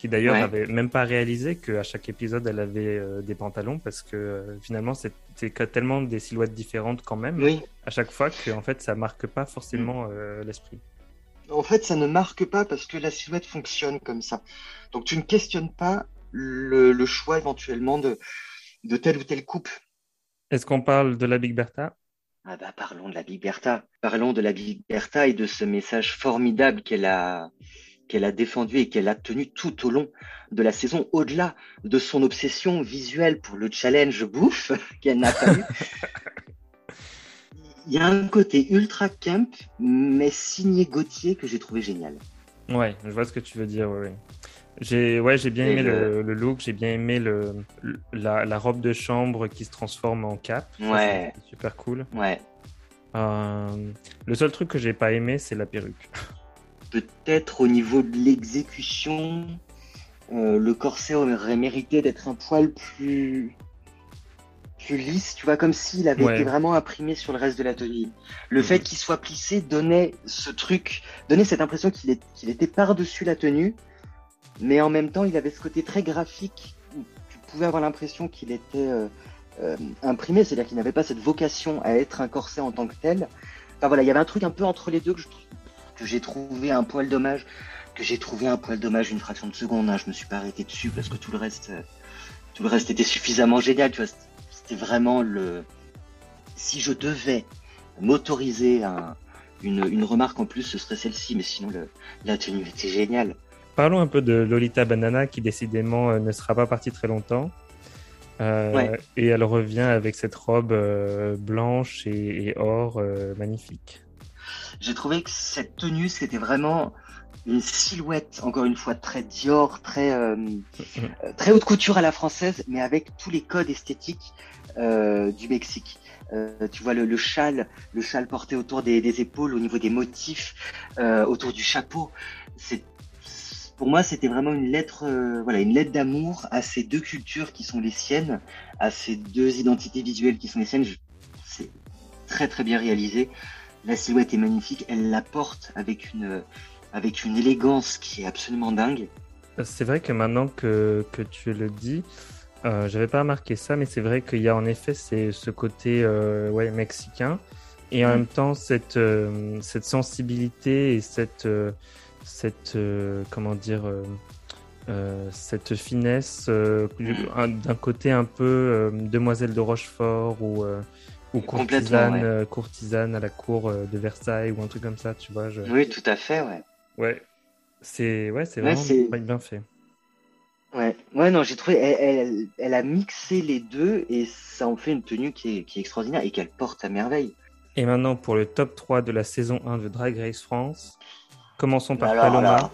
qui d'ailleurs n'avaient même pas réalisé qu'à chaque épisode elle avait euh, des pantalons parce que euh, finalement c'était tellement des silhouettes différentes quand même oui. à chaque fois que en fait ça marque pas forcément mm. l'esprit. En fait, ça ne marque pas parce que la silhouette fonctionne comme ça. Donc tu ne questionnes pas le, choix éventuellement de, de telle ou telle coupe. Est-ce qu'on parle de la Big Bertha? Ah bah parlons de la Big Bertha. Parlons de la Big Bertha et de ce message formidable qu'elle a qu'elle a défendu et qu'elle a tenu tout au long de la saison, au-delà de son obsession visuelle pour le challenge bouffe qu'elle n'a pas eu. Il y a un côté ultra camp, mais signé Gauthier que j'ai trouvé génial. Ouais, je vois ce que tu veux dire. Ouais, J'ai ouais, j'ai bien aimé le... look, j'ai bien aimé le, la, robe de chambre qui se transforme en cap. Ouais. super cool. Ouais. Euh, le seul truc que j'ai pas aimé, c'est la perruque. Peut-être au niveau de l'exécution, euh, le corset aurait mérité d'être un poil plus plus lisse, tu vois, comme s'il avait été vraiment imprimé sur le reste de la tenue. Le fait qu'il soit plissé donnait ce truc, donnait cette impression qu'il était par-dessus la tenue, mais en même temps, il avait ce côté très graphique où tu pouvais avoir l'impression qu'il était euh, euh, imprimé, c'est-à-dire qu'il n'avait pas cette vocation à être un corset en tant que tel. Enfin voilà, il y avait un truc un peu entre les deux que, que j'ai trouvé un poil dommage, que j'ai trouvé un poil dommage une fraction de seconde. Hein. je me suis pas arrêté dessus parce que tout le reste, euh, tout le reste était suffisamment génial. Tu vois, c'était vraiment le. Si je devais m'autoriser une, une, remarque en plus, ce serait celle-ci, mais sinon le, la tenue était géniale. Parlons un peu de Lolita Banana qui décidément euh, ne sera pas partie très longtemps. Euh, et elle revient avec cette robe euh, blanche et, or magnifique. J'ai trouvé que cette tenue, c'était vraiment une silhouette, encore une fois, très Dior, très, très haute couture à la française, mais avec tous les codes esthétiques euh, du Mexique. Euh, tu vois le, le, châle, le châle porté autour des, des épaules, au niveau des motifs, euh, autour du chapeau. C'est pour moi, c'était vraiment une lettre, euh, voilà, une lettre d'amour à ces deux cultures qui sont les siennes, à ces deux identités visuelles qui sont les siennes. C'est très très bien réalisé. La silhouette est magnifique. Elle la porte avec une avec une élégance qui est absolument dingue. C'est vrai que maintenant que, que tu le dis, euh, J'avais pas remarqué ça, mais c'est vrai qu'il y a en effet ce côté euh, ouais, mexicain et en mm. même temps cette, euh, cette sensibilité et cette, euh, cette comment dire, cette finesse mm. d'un côté un peu demoiselle de Rochefort ou, ou courtisane, courtisane à la cour de Versailles ou un truc comme ça, tu vois. Je... Oui, tout à fait, ouais. Ouais, c'est ouais, vraiment bien fait. Ouais, ouais, non, j'ai trouvé, elle, elle, a mixé les deux et ça en fait une tenue qui est, qui est extraordinaire et qu'elle porte à merveille. Et maintenant pour le top 3 de la saison 1 de Drag Race France, commençons par Paloma.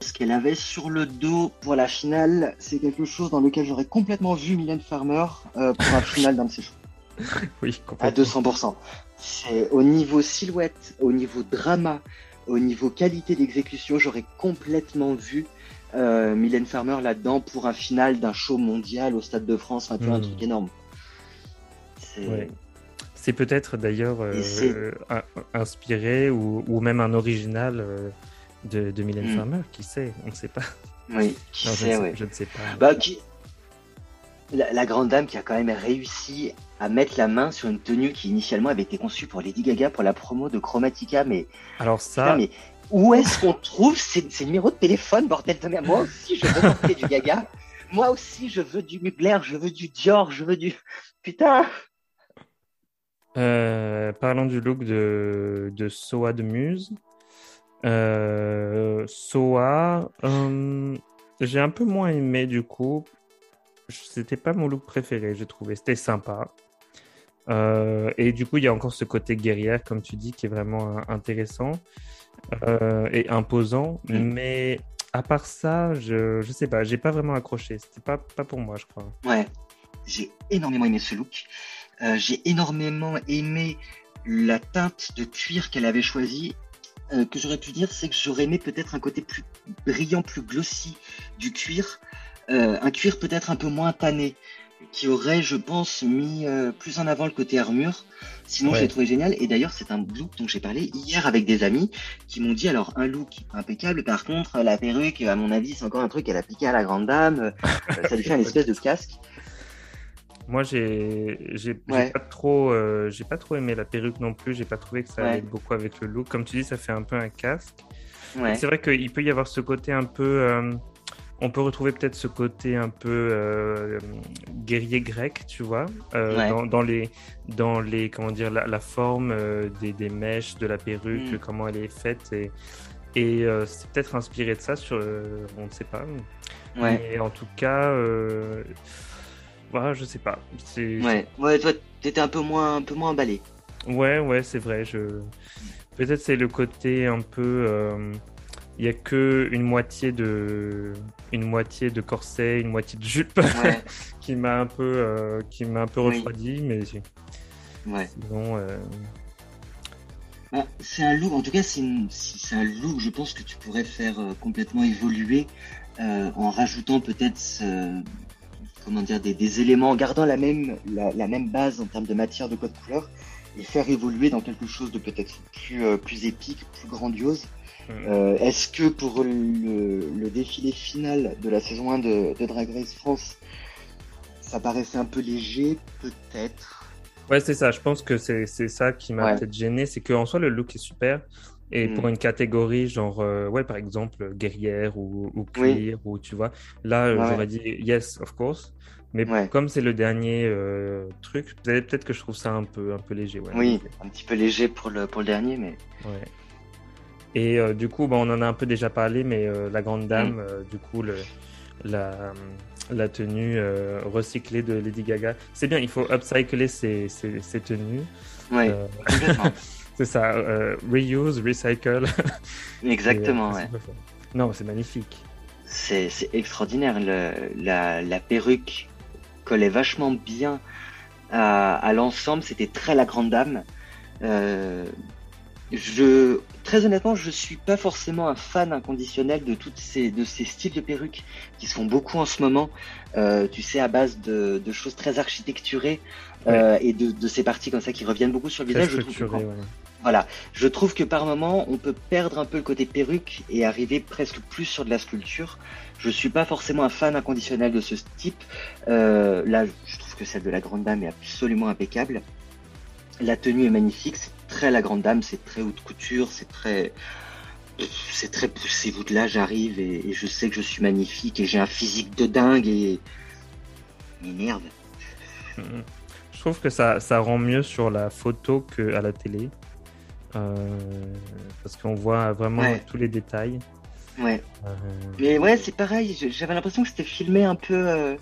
Ce qu'elle avait sur le dos pour la finale, c'est quelque chose dans lequel j'aurais complètement vu Mylène Farmer euh, pour un final d'un de ses shows. Oui, complètement. À 200%. C'est au niveau silhouette, au niveau drama, au niveau qualité d'exécution, j'aurais complètement vu euh, Mylène Farmer là-dedans pour un final d'un show mondial au Stade de France, un, un hmm. truc énorme. C'est peut-être d'ailleurs euh, inspiré ou, même un original euh, de, de, Mylène hmm. Farmer, qui sait, on ne sait pas. Oui, qui sait, je, ne sais, je, ne sais, pas. Bah, qui... la, grande dame qui a quand même réussi à mettre la main sur une tenue qui initialement avait été conçue pour Lady Gaga pour la promo de Chromatica, mais alors ça, mais où est-ce qu'on trouve ces, numéros de téléphone, bordel de merde? Moi aussi, je veux porter du Gaga. Moi aussi, je veux du Mugler, je veux du Dior, je veux du. Putain euh, Parlons du look de, de Soa de Muse. Euh, Soa, euh, j'ai un peu moins aimé du coup. C'était pas mon look préféré, j'ai trouvé. C'était sympa. et du coup, il y a encore ce côté guerrière, comme tu dis, qui est vraiment intéressant. Euh, et imposant. Mm. Mais à part ça, je, je sais pas, j'ai pas vraiment accroché. C'était pas, pas pour moi, je crois. Ouais, j'ai énormément aimé ce look. Euh, j'ai énormément aimé la teinte de cuir qu'elle avait choisie. euh, que j'aurais pu dire, c'est que j'aurais aimé peut-être un côté plus brillant, plus glossy du cuir, euh, un cuir peut-être un peu moins tanné, qui aurait, je pense, mis euh, plus en avant le côté armure. Sinon, Ouais. je l'ai trouvé génial. Et d'ailleurs, c'est un look dont j'ai parlé hier avec des amis qui m'ont dit alors un look impeccable. Par contre, la perruque, à mon avis, c'est encore un truc qu'elle a piqué à la grande dame. Euh, ça lui fait une espèce de casque. Moi, j'ai j'ai j'ai Ouais. pas trop euh, j'ai pas trop aimé la perruque non plus. J'ai pas trouvé que ça Ouais. allait beaucoup avec le look. Comme tu dis, ça fait un peu un casque. C'est vrai qu'il peut y avoir ce côté un peu. euh, on peut retrouver peut-être ce côté un peu euh, guerrier grec, tu vois, euh, Ouais. dans, dans les, dans les, comment dire, la, la forme euh, des, des mèches, de la perruque, Mm. comment elle est faite. Et, et c'est peut-être inspiré de ça, sur, on ne sait pas. Ouais. Mais en tout cas, voilà, je sais pas. Ouais. Ouais. Toi, t'étais un peu moins, un peu moins emballé. Ouais, ouais, c'est vrai. Je... Peut-être c'est le côté un peu. Il y a que une moitié de une moitié de corset, une moitié de jupe Ouais. qui m'a un peu euh, qui m'a un peu Oui. refroidi, mais ouais. sinon euh, Bah, c'est un look, en tout cas, c'est une- si- c'est un look, je pense que tu pourrais faire euh, complètement évoluer euh, en rajoutant peut-être ce- comment dire, des, des éléments, en gardant la même, la, la même base en termes de matière, de code couleur, et faire évoluer dans quelque chose de peut-être plus, plus épique, plus grandiose. Mm. Euh, Est-ce que pour le, le défilé final de la saison 1 de, de Drag Race France, ça paraissait un peu léger, peut-être? ouais, c'est ça. Je pense que c'est ça qui m'a Ouais. peut-être gêné, c'est qu'en soi le look est super. Et Mm. pour une catégorie genre, euh, ouais, par exemple, guerrière ou, ou Oui. ou tu vois, là, euh, Ouais, j'aurais dit yes, of course. Mais Ouais. comme c'est le dernier euh, truc, peut-être peut-être que je trouve ça un peu, un peu léger. Ouais, Oui, un petit peu léger pour le, pour le dernier, mais Ouais. Et euh, du coup, bah, on en a un peu déjà parlé, mais euh, la grande Mm. dame, euh, du coup, le, la, la tenue recyclée de Lady Gaga, c'est bien, il faut upcycler ses, ses, ses tenues. complètement. c'est ça, reuse, recycle. Exactement, Et, ouais. Non, c'est magnifique. C'est c'est extraordinaire. Le, la, la perruque collait vachement bien à, à l'ensemble. C'était très la grande dame. Euh, je, très honnêtement, je suis pas forcément un fan inconditionnel de toutes ces, de ces styles de perruques qui se font beaucoup en ce moment. Euh, tu sais, à base de, de choses très architecturées euh, et de, de ces parties comme ça qui reviennent beaucoup sur le visage. Je trouve que ouais. voilà, je trouve que par moment, on peut perdre un peu le côté perruque et arriver presque plus sur de la sculpture. Je suis pas forcément un fan inconditionnel de ce type. Euh, là, je trouve que celle de la Grande Dame est absolument impeccable. La tenue est magnifique, c'est très la Grande Dame, c'est très haute couture, c'est très, c'est très poussez-vous de là, j'arrive et, et je sais que je suis magnifique et j'ai un physique de dingue et mais merde. Mhm. Je trouve que ça, ça rend mieux sur la photo qu'à la télé. Euh, parce qu'on voit vraiment Ouais. tous les détails. Ouais. Euh, Mais ouais, c'est pareil, j'avais l'impression que c'était filmé un peu. euh,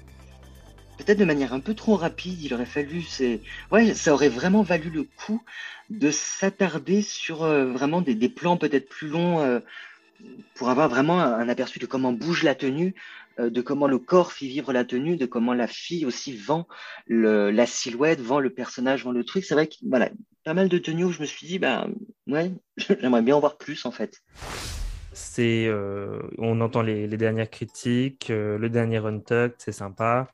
Peut-être de manière un peu trop rapide, il aurait fallu. C'est ouais, ça aurait vraiment valu le coup de s'attarder sur euh, vraiment des, des plans peut-être plus longs euh, pour avoir vraiment un, aperçu de comment bouge la tenue, euh, de comment le corps fait vivre la tenue, de comment la fille aussi vend le, la silhouette, vend le personnage, vend le truc. C'est vrai que voilà, pas mal de tenues où je me suis dit, bah ouais, j'aimerais bien en voir plus en fait. c'est, on entend les, les dernières critiques, le dernier Untucked, c'est sympa.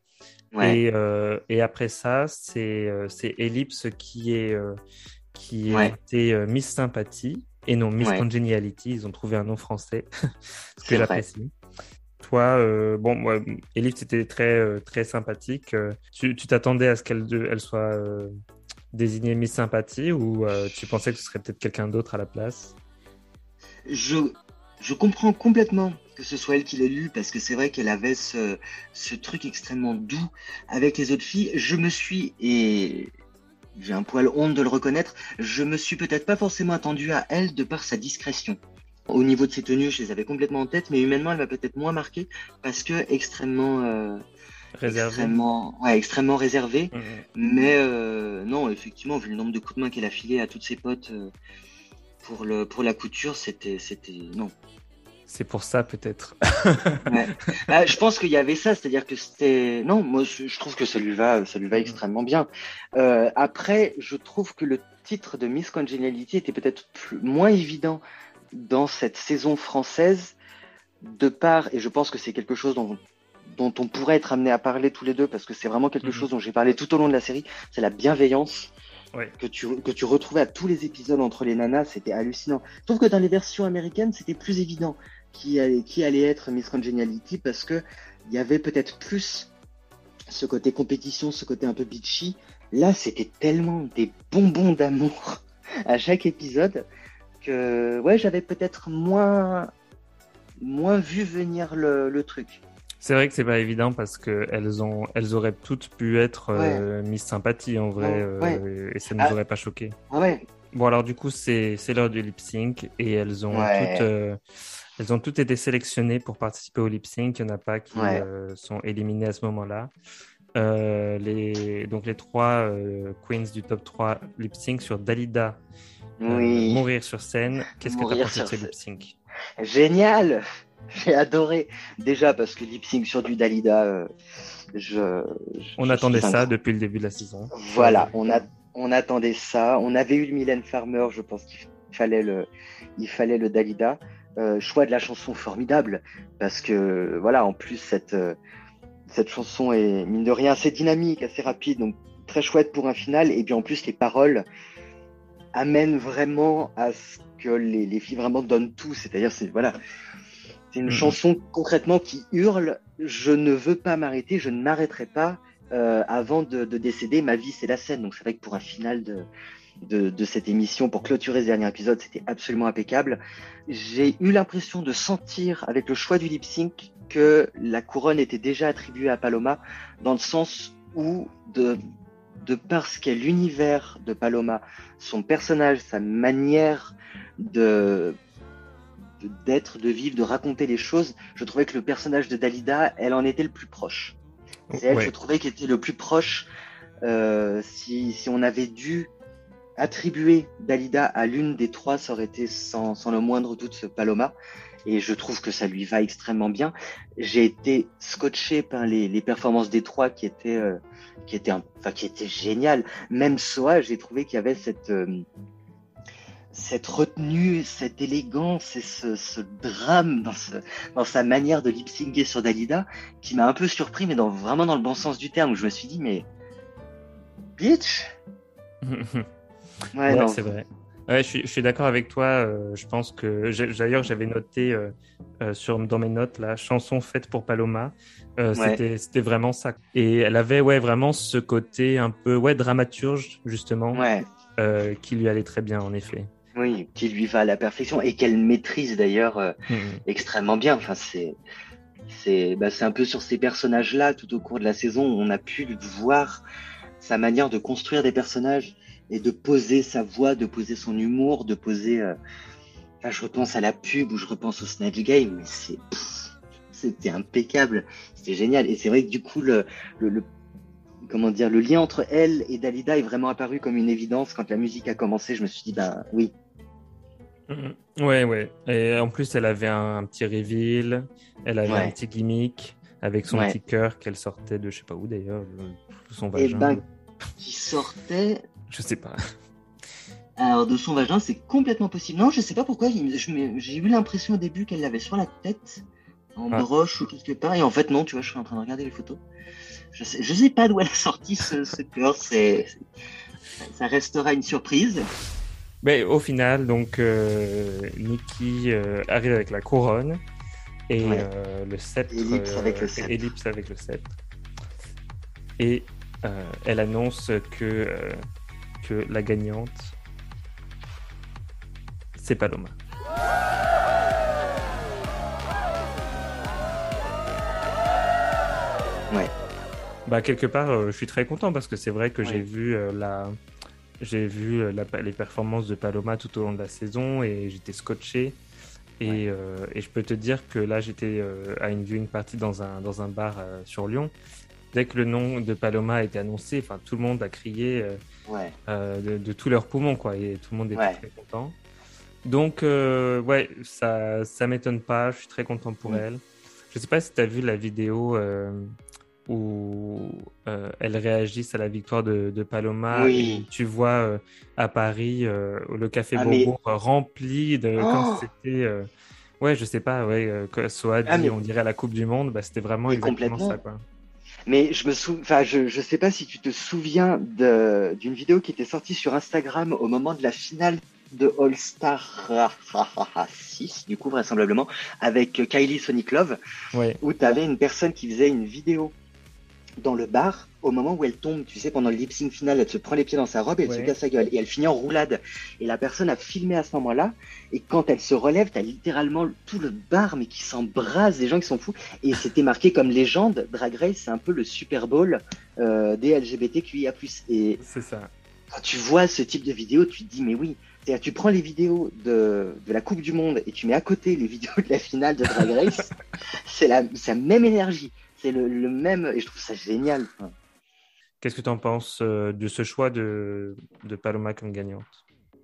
Ouais, Et, euh, et après ça, c'est euh, c'est Ellipse qui est euh, qui Ouais. était euh, Miss Sympathie et non Miss Ouais. Congeniality. Ils ont trouvé un nom français, ce que j'apprécie. Toi, euh, bon, moi, Ellipse était très euh, très sympathique. Euh, Tu t'attendais à ce qu'elle elle soit euh, désignée Miss Sympathie ou euh, tu pensais que ce serait peut-être quelqu'un d'autre à la place? je, je comprends complètement que ce soit elle qui l'ait lu parce que c'est vrai qu'elle avait ce, ce truc extrêmement doux avec les autres filles. Je me suis, et j'ai un poil honte de le reconnaître, je me suis peut-être pas forcément attendu à elle de par sa discrétion. Au niveau de ses tenues, je les avais complètement en tête, mais humainement, elle m'a peut-être moins marqué parce que extrêmement, euh, Réservé. extrêmement, ouais, extrêmement réservée. Mhm. Mais euh, non, effectivement, vu le nombre de coups de main qu'elle a filé à toutes ses potes euh, pour le pour la couture, c'était c'était non. C'est pour ça peut-être. Ouais. Ah, je pense qu'il y avait ça, c'est-à-dire que c'était non, moi je, trouve que ça lui va ça lui va extrêmement bien. Euh, après, je trouve que le titre de Miss Congeniality était peut-être moins évident dans cette saison française, de part, et je pense que c'est quelque chose dont, dont on pourrait être amené à parler tous les deux, parce que c'est vraiment quelque mhm. chose dont j'ai parlé tout au long de la série, c'est la bienveillance que, tu, que tu retrouvais à tous les épisodes entre les nanas, c'était hallucinant. Je trouve que dans les versions américaines, c'était plus évident qui allait, qui allait être Miss Congeniality, parce que il y avait peut-être plus ce côté compétition, ce côté un peu bitchy. Là, c'était tellement des bonbons d'amour à chaque épisode que ouais, j'avais peut-être moins moins vu venir le, le truc. C'est vrai que c'est pas évident parce que elles ont, elles auraient toutes pu être euh, Miss Sympathie en vrai, euh, et ça ne nous ah. aurait pas choqué. Ah ouais. Bon alors du coup c'est l'heure du lip sync et elles ont toutes euh, elles ont toutes été sélectionnées pour participer au lip sync. Il n'y en a pas qui sont éliminées à ce moment-là. les donc les trois queens du top 3 lip sync sur Dalida. Mourir sur scène. Qu'est-ce que tu as pensé de ce lip sync? Génial j'ai adoré. Déjà parce que lip sync sur du Dalida, euh, je, On attendait ça depuis le début de la saison. Voilà, on, a, on attendait ça. On avait eu le Mylène Farmer, je pense qu'il fallait le, il fallait le Dalida. Euh, choix de la chanson formidable parce que voilà, en plus cette, euh, cette chanson est mine de rien assez dynamique, assez rapide, donc très chouette pour un final. Et puis en plus les paroles amènent vraiment à ce que les, les filles vraiment donnent tout. C'est-à-dire, c'est voilà, c'est une mhm. chanson concrètement qui hurle Je ne veux pas m'arrêter, je ne m'arrêterai pas euh, avant de, décéder. Ma vie, c'est la scène. Donc c'est vrai que pour un final de, de, cette émission, pour clôturer ce dernier épisode, c'était absolument impeccable. J'ai eu l'impression de sentir avec le choix du lip sync que la couronne était déjà attribuée à Paloma, dans le sens où de, de parce qu'est l'univers de Paloma, son personnage, sa manière de d'être, de vivre, de raconter les choses, je trouvais que le personnage de Dalida, elle en était le plus proche. C'est elle, je trouvais qu'elle était le plus proche. Euh, si, si on avait dû attribuer Dalida à l'une des trois, ça aurait été sans, sans le moindre doute ce Paloma. Et je trouve que ça lui va extrêmement bien. J'ai été scotché par les, les performances des trois qui étaient, euh, qui étaient, enfin, qui étaient géniales. Même Soa, j'ai trouvé qu'il y avait cette, euh, cette retenue, cette élégance et ce, drame dans, dans, sa manière de lip sur Dalida qui m'a un peu surpris, mais dans, vraiment dans le bon sens du terme, où je me suis dit, mais. Bitch Ouais, c'est vrai. Ouais, je suis, d'accord avec toi. Euh, je pense que d'ailleurs j'avais noté euh, euh, sur dans mes notes la chanson faite pour Paloma. C'était vraiment ça. Et elle avait ouais vraiment ce côté un peu ouais dramaturge justement qui lui allait très bien en effet. Oui, qui lui va à la perfection et qu'elle maîtrise d'ailleurs euh, mmh. extrêmement bien. Enfin, c'est c'est bah, un peu sur ces personnages-là tout au cours de la saison où on a pu voir sa manière de construire des personnages et de poser sa voix, de poser son humour, de poser. Euh... je repense à la pub ou je repense au Snatch Game, mais c'est c'était impeccable, c'était génial. Et c'est vrai que du coup le, le, le comment dire, le lien entre elle et Dalida est vraiment apparu comme une évidence quand la musique a commencé. Je me suis dit, ben oui. Ouais, ouais. Et en plus, elle avait un, petit reveal, elle avait un petit gimmick avec son petit cœur qu'elle sortait de je sais pas où d'ailleurs, son eh vagin. Et ben, qui sortait. Je sais pas. Alors, de son vagin, c'est complètement possible. Non, je sais pas pourquoi. J'ai eu l'impression au début qu'elle l'avait sur la tête, en ah. broche ou quelque part. Et en fait, non, tu vois, je suis en train de regarder les photos. Je sais, je sais pas d'où elle a sorti ce, ce cœur. C'est, ça restera une surprise. Mais au final, donc, euh, Nikki euh, arrive avec la couronne et euh, le sceptre. Ellipse avec le sceptre. Ellipse avec le sceptre. Et elle annonce que, que la gagnante, c'est Paloma. Ouais. Bah, quelque part, je suis très content parce que c'est vrai que j'ai vu la j'ai vu euh, les performances de Paloma tout au long de la saison et j'étais scotché. Et, euh, et, je peux te dire que là, j'étais euh, à une viewing party dans un, dans un bar sur Lyon. Dès que le nom de Paloma a été annoncé, tout le monde a crié de, de, tous leurs poumons, quoi, et tout le monde était très content. Donc, ouais, ça, ça m'étonne pas. Je suis très content pour mm. elle. Je sais pas si tu as vu la vidéo où elles réagissent à la victoire de, Paloma. Oui. tu vois à Paris le café ah, rempli de oh c'était. Ouais, je sais pas, ouais, que soit ah, on dirait la Coupe du Monde, bah, c'était vraiment exactement ça, quoi. Mais je me souviens, enfin, je, je sais pas si tu te souviens d'une vidéo qui était sortie sur Instagram au moment de la finale de All Star 6, du coup, vraisemblablement, avec Kylie Sonic Love, où tu avais une personne qui faisait une vidéo dans le bar au moment où elle tombe, tu sais, pendant le lip sync final, elle se prend les pieds dans sa robe et elle se casse la gueule. Et elle finit en roulade. Et la personne a filmé à ce moment-là. Et quand elle se relève, t'as littéralement tout le bar, mais qui s'embrase, des gens qui sont fous. Et c'était marqué comme légende. Drag Race, c'est un peu le Super Bowl euh, des LGBTQIA+. Et c'est ça. Quand tu vois ce type de vidéo, tu te dis, mais oui. tu prends les vidéos de, de la Coupe du Monde et tu mets à côté les vidéos de la finale de Drag Race. c'est la, la même énergie c'est le, même, et je trouve ça génial. Qu'est-ce que tu en penses euh, de ce choix de, de Paloma comme gagnante?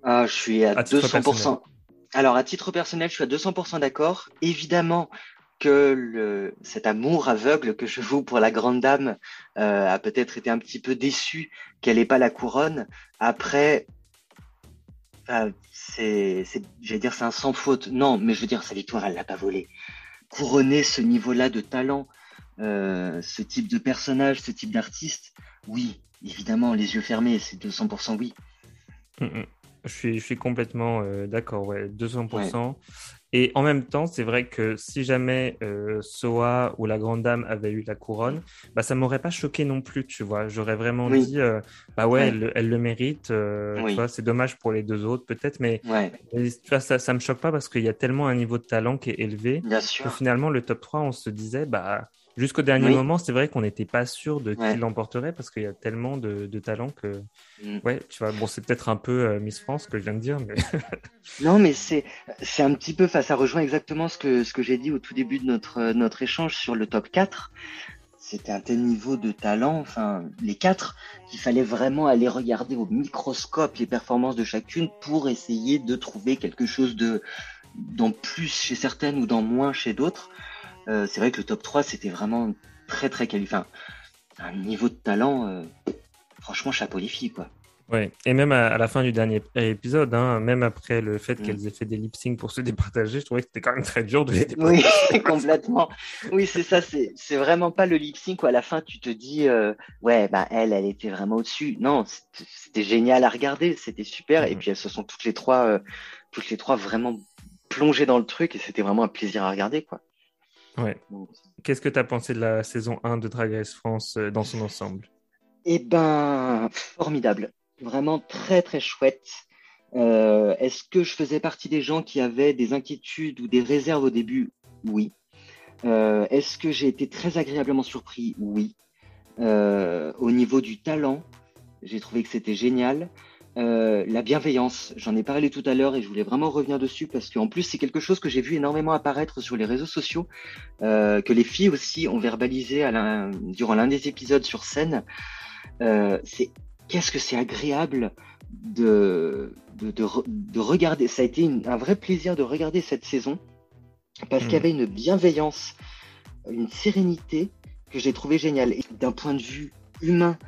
Ah, Je suis à, 200%. Alors, à titre personnel, je suis à 200% d'accord. Évidemment que le, cet amour aveugle que je voue pour la grande dame euh, a peut-être été un petit peu déçu qu'elle n'ait pas la couronne. Après, euh, c'est, j'allais dire, c'est un sans faute. Non, mais je veux dire, sa victoire, elle l'a pas volée. Couronner ce niveau-là de talent, euh, ce type de personnage, ce type d'artiste, oui, évidemment, les yeux fermés, c'est 200% oui. Mm, mm. Je suis, je suis complètement euh, d'accord, ouais, 200%. Et en même temps, c'est vrai que si jamais euh, Soa ou la Grande Dame avait eu la couronne, bah, ça m'aurait pas choqué non plus, tu vois. J'aurais vraiment dit, bah ouais, Elle, le mérite. c'est dommage pour les deux autres, peut-être, mais tu vois, ça, ça me choque pas parce qu'il y a tellement un niveau de talent qui est élevé. Bien sûr. Que finalement, le top 3, on se disait, bah Jusqu'au dernier moment, c'est vrai qu'on n'était pas sûr de qui l'emporterait parce qu'il y a tellement de, de talent que. Mm. Ouais, tu vois, bon, c'est peut-être un peu euh, Miss France que je viens de dire, mais. non, mais c'est, c'est un petit peu, enfin, ça rejoint exactement ce que, ce que j'ai dit au tout début de notre, notre échange sur le top 4. C'était un tel niveau de talent, enfin, les quatre, qu'il fallait vraiment aller regarder au microscope les performances de chacune pour essayer de trouver quelque chose de, dans plus chez certaines ou dans moins chez d'autres. Euh, c'est vrai que le top 3, c'était vraiment très très qualifié. Enfin, un niveau de talent, euh, franchement, chapeau les filles, quoi. Ouais, et même à, la fin du dernier épisode, hein, même après le fait mm. qu'elles aient fait des lip sync pour se départager, je trouvais que c'était quand même très dur de les départager. Oui, complètement. Oui, c'est ça, c'est vraiment pas le lip sync où à la fin tu te dis, euh, ouais, bah elle, elle était vraiment au-dessus. Non, c'était génial à regarder, c'était super. Et mm. puis elles se sont toutes les trois, toutes les trois vraiment plongées dans le truc et c'était vraiment un plaisir à regarder, quoi. Ouais. Qu'est-ce que tu as pensé de la saison 1 de Drag Race France euh, dans son ensemble? Eh ben, formidable. Vraiment très très chouette. Euh, est-ce que je faisais partie des gens qui avaient des inquiétudes ou des réserves au début? Oui. Euh, est-ce que j'ai été très agréablement surpris? Oui. au niveau du talent, j'ai trouvé que c'était génial. Euh, la bienveillance, j'en ai parlé tout à l'heure et je voulais vraiment revenir dessus parce qu'en plus c'est quelque chose que j'ai vu énormément apparaître sur les réseaux sociaux, euh, que les filles aussi ont verbalisé à durant l'un des épisodes sur scène. Euh, c'est qu'est-ce que c'est agréable de de, de, regarder. Ça a été un vrai plaisir de regarder cette saison parce qu'il y mmh. avait une bienveillance, une sérénité que j'ai trouvé géniale. Et d'un point de vue humain,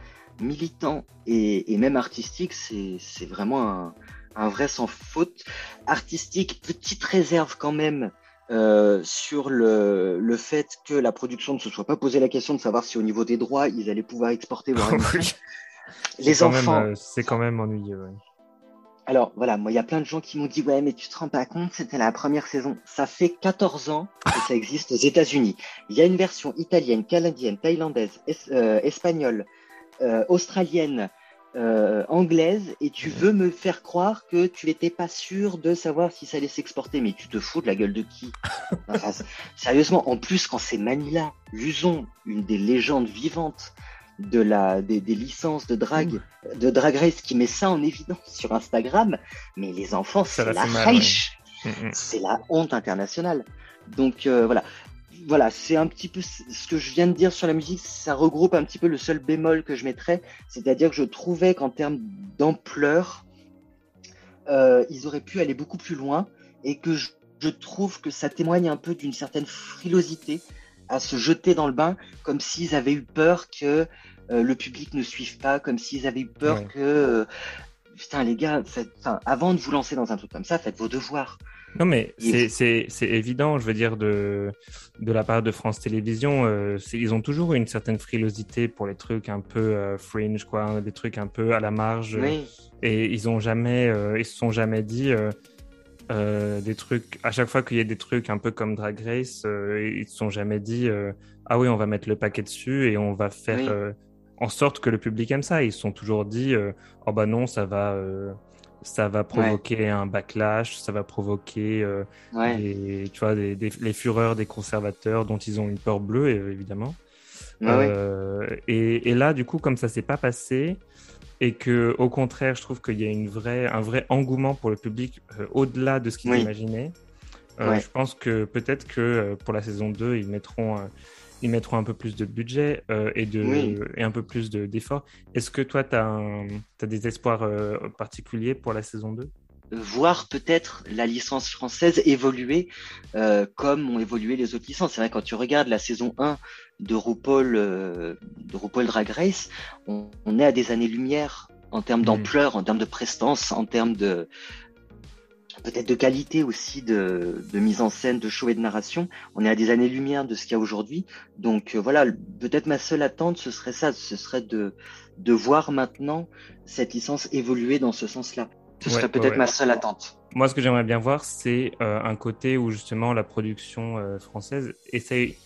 militant et, même artistique, c'est vraiment un, vrai sans faute. Artistique, petite réserve quand même euh, sur le, le fait que la production ne se soit pas posé la question de savoir si au niveau des droits, ils allaient pouvoir exporter leur Les enfants. Euh, c'est quand même ennuyeux. Alors voilà, moi il y a plein de gens qui m'ont dit ouais mais tu te rends pas compte, c'était la première saison. Ça fait 14 ans que ça existe aux États-Unis. Il y a une version italienne, canadienne, thaïlandaise, euh, espagnole, australienne, euh, anglaise, et tu veux me faire croire que tu n'étais pas sûr de savoir si ça allait s'exporter. Mais tu te fous de la gueule de qui Sérieusement, en plus, quand c'est Manila, Luzon, une des légendes vivantes de la des, licences de drag de drag race qui met ça en évidence sur Instagram mais les enfants c'est la riche mm, mm. c'est la honte internationale. Donc euh, voilà voilà, c'est un petit peu ce que je viens de dire sur la musique, ça regroupe un petit peu le seul bémol que je mettrais, c'est-à-dire que je trouvais qu'en termes d'ampleur, euh, ils auraient pu aller beaucoup plus loin et que je, trouve que ça témoigne un peu d'une certaine frilosité à se jeter dans le bain comme s'ils avaient eu peur que euh, le public ne suive pas, comme s'ils avaient eu peur que euh, putain les gars, avant de vous lancer dans un truc comme ça, faites vos devoirs. Non, mais c'est évident, je veux dire, de, de la part de France Télévisions, euh, ils ont toujours une certaine frilosité pour les trucs un peu fringe, quoi, des trucs un peu à la marge. Et ils ont jamais, ils se sont jamais dit, euh, des trucs, à chaque fois qu'il y a des trucs un peu comme Drag Race, euh, ils se sont jamais dit euh, ah oui, on va mettre le paquet dessus et on va faire en sorte que le public aime ça. Ils se sont toujours dit oh bah non, ça va, ça va provoquer un backlash, ça va provoquer des, tu vois, des, les fureurs des conservateurs dont ils ont une peur bleue évidemment. Et, et, là, du coup, comme ça s'est pas passé, et que au contraire, je trouve qu'il y a une vraie, un vrai engouement pour le public euh, au-delà de ce qu'ils imaginaient. Euh, je pense que peut-être que euh, pour la saison 2, ils mettront, ils mettront un peu plus de budget et, de, et un peu plus d'efforts. Est-ce que toi, tu as, as, des espoirs particuliers pour la saison 2 voir peut-être la licence française évoluer euh, comme ont évolué les autres licences. C'est vrai quand tu regardes la saison 1 de RuPaul, euh, de RuPaul Drag Race, on, est à des années-lumière en termes mm. d'ampleur, en termes de prestance, en termes de peut-être de qualité aussi de, de, mise en scène, de show et de narration. On est à des années-lumière de ce qu'il y a aujourd'hui. Donc euh, voilà, peut-être ma seule attente, ce serait ça, ce serait de, de voir maintenant cette licence évoluer dans ce sens-là. Ce serait peut-être ma seule attente. Moi, ce que j'aimerais bien voir, c'est euh, un côté où justement la production euh, française essaye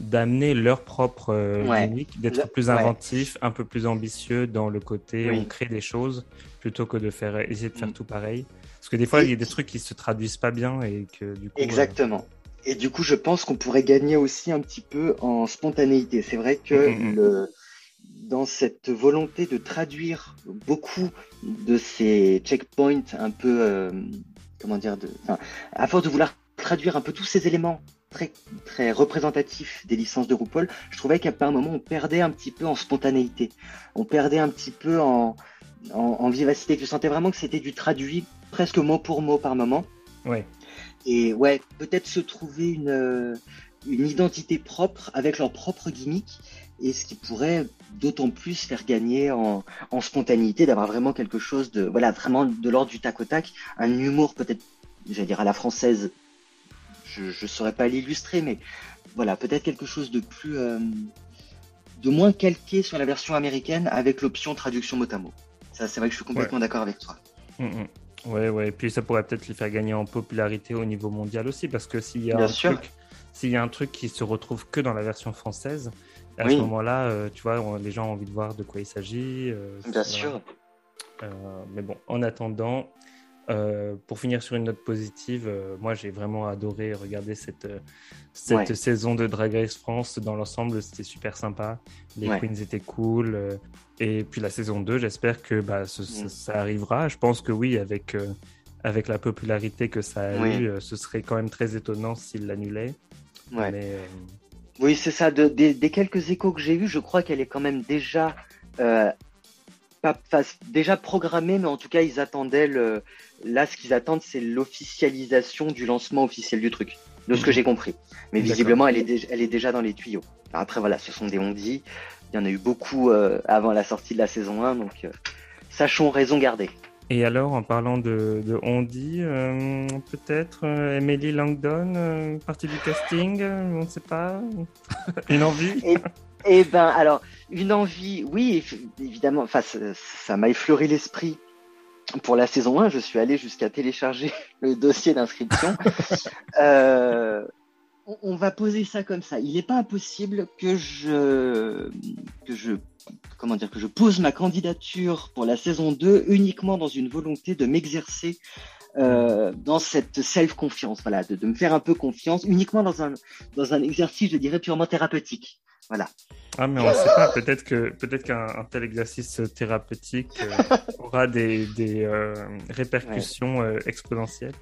d'amener leur propre euh, d'être plus inventif, un peu plus ambitieux dans le côté où on crée des choses plutôt que de faire essayer de faire mm. tout pareil. Parce que des fois, il y a des trucs qui se traduisent pas bien et que du coup. Exactement. Et du coup, je pense qu'on pourrait gagner aussi un petit peu en spontanéité. C'est vrai que mm, mm, le dans cette volonté de traduire beaucoup de ces checkpoints un peu, euh, comment dire, de, à force de vouloir traduire un peu tous ces éléments très, très représentatifs des licences de RuPaul, je trouvais qu'à un moment, on perdait un petit peu en spontanéité. On perdait un petit peu en, en, vivacité. Je sentais vraiment que c'était du traduit presque mot pour mot par moment. Ouais. Et ouais, peut-être se trouver une, une identité propre avec leur propre gimmick et ce qui pourrait d'autant plus faire gagner en, en spontanéité d'avoir vraiment quelque chose de voilà vraiment de l'ordre du tac au tac un humour peut-être j'allais dire à la française je ne saurais pas l'illustrer mais voilà peut-être quelque chose de plus euh, de moins calqué sur la version américaine avec l'option traduction mot à mot ça c'est vrai que je suis complètement d'accord avec toi mm, mm. Ouais ouais et puis ça pourrait peut-être les faire gagner en popularité au niveau mondial aussi parce que s'il y a un truc s'il y a un truc qui se retrouve que dans la version française, à ce moment-là, euh, tu vois, les gens ont envie de voir de quoi il s'agit. Euh, Bien sûr. Euh, mais bon, en attendant, pour finir sur une note positive, moi j'ai vraiment adoré regarder cette, cette saison de Drag Race France. Dans l'ensemble, c'était super sympa. Les queens étaient cool. et puis la saison 2, j'espère que bah, mm. ça, arrivera. Je pense que oui, avec, avec la popularité que ça a eu, ce serait quand même très étonnant s'il l'annulait. Ouais. Euh, oui, c'est ça. des, quelques échos que j'ai eus, je crois qu'elle est quand même déjà euh, pas, déjà programmée, mais en tout cas, ils attendaient le. Là, ce qu'ils attendent, c'est l'officialisation du lancement officiel du truc, de ce que j'ai compris. Mais visiblement, elle est, déjà, elle est déjà dans les tuyaux. après, voilà, ce sont des on-dit. Il y en a eu beaucoup euh, avant la sortie de la saison 1, donc sachons raison garder. Et alors, en parlant de, de Ondi, euh, peut-être euh, Emily Langdon, euh, partie du casting, on ne sait pas. une envie? Et, eh ben, alors, une envie, oui, évidemment. Enfin, ça m'a effleuré l'esprit pour la saison 1. Je suis allé jusqu'à télécharger le dossier d'inscription. on va poser ça comme ça. Il n'est pas impossible que je que je comment dire, que je pose ma candidature pour la saison 2 uniquement dans une volonté de m'exercer euh, dans cette self-confiance, voilà, de, me faire un peu confiance, uniquement dans un, dans un exercice, je dirais, purement thérapeutique. Voilà. Ah, mais on ne sait pas, peut-être que peut-être qu'un tel exercice thérapeutique euh, aura des, des euh, répercussions exponentielles.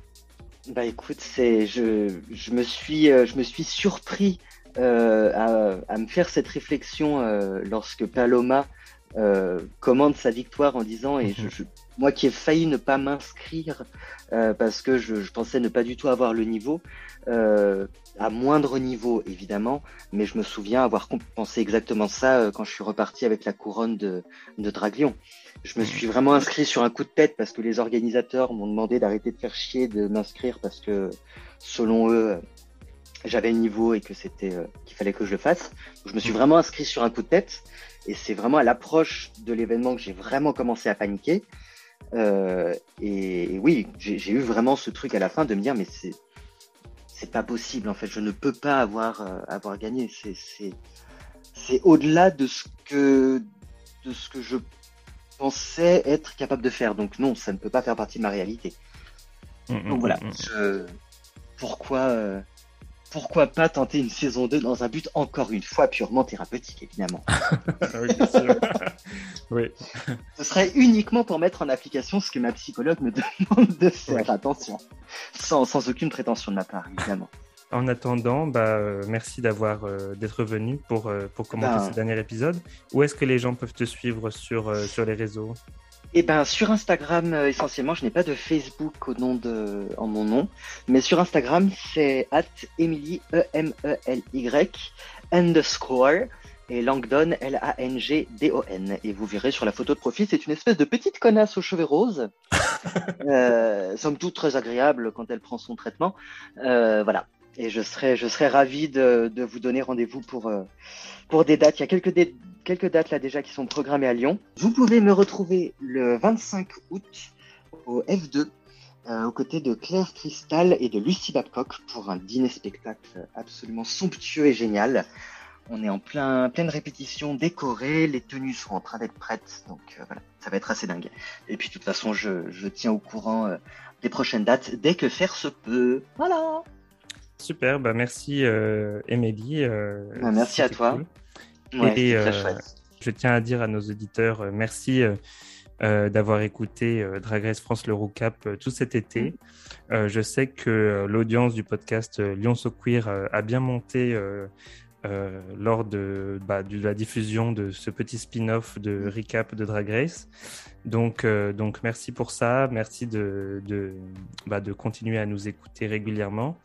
Bah écoute, c'est je, je me suis je me suis surpris euh, à, me faire cette réflexion euh, lorsque Paloma commande sa victoire en disant et je, moi qui ai failli ne pas m'inscrire parce que je, je, pensais ne pas du tout avoir le niveau, à moindre niveau évidemment, mais je me souviens avoir pensé exactement ça quand je suis reparti avec la couronne de, de Draglion. Je me suis vraiment inscrit sur un coup de tête parce que les organisateurs m'ont demandé d'arrêter de faire chier de m'inscrire parce que selon eux j'avais le niveau et que c'était euh, qu'il fallait que je le fasse. je me suis vraiment inscrit sur un coup de tête et c'est vraiment à l'approche de l'événement que j'ai vraiment commencé à paniquer. Euh, et, oui, j'ai eu vraiment ce truc à la fin de me dire mais c'est c'est pas possible en fait, je ne peux pas avoir euh, avoir gagné. C'est au-delà de ce que de ce que je pensais être capable de faire. Donc non, ça ne peut pas faire partie de ma réalité. Mm, mm, Donc voilà, mm, pourquoi, euh, pourquoi pas tenter une saison 2 dans un but encore une fois purement thérapeutique, évidemment. oui, bien sûr. oui. Ce serait uniquement pour mettre en application ce que ma psychologue me demande de faire, attention, sans, sans aucune prétention de ma part, évidemment. En attendant, bah, euh, merci d'avoir euh, d'être venu pour, euh, pour commenter ben. ce dernier épisode. Où est-ce que les gens peuvent te suivre sur, sur les réseaux? Eh ben sur Instagram essentiellement, je n'ai pas de Facebook au nom de en mon nom, mais sur Instagram c'est at Emily E M E L Y underscore et Langdon L A N G D O N. Et vous verrez sur la photo de profil c'est une espèce de petite connasse aux cheveux roses, euh, somme toute très agréable quand elle prend son traitement, euh, voilà et je serais, je ravi de, de vous donner rendez-vous pour, euh, pour des dates. Il y a quelques, quelques dates là déjà qui sont programmées à Lyon. Vous pouvez me retrouver le 25 août au F2 euh, aux côtés de Claire Cristal et de Lucie Babcock pour un dîner-spectacle absolument somptueux et génial. On est en plein, pleine répétition décorée, les tenues sont en train d'être prêtes, donc euh, voilà, ça va être assez dingue. Et puis de toute façon, je, je tiens au courant des prochaines dates dès que faire se peut. Voilà Super, bah merci euh, Émilie. Euh, bah, merci à toi. et euh, je tiens à dire à nos auditeurs euh, merci d'avoir écouté Drag Race France l'Eurocap tout cet été. Mm. je sais que l'audience du podcast Lyon So Queer a bien monté lors de, bah, de, la diffusion de ce petit spin-off de mm. recap de Drag Race. Donc, donc merci pour ça. Merci de, de, bah, de continuer à nous écouter régulièrement.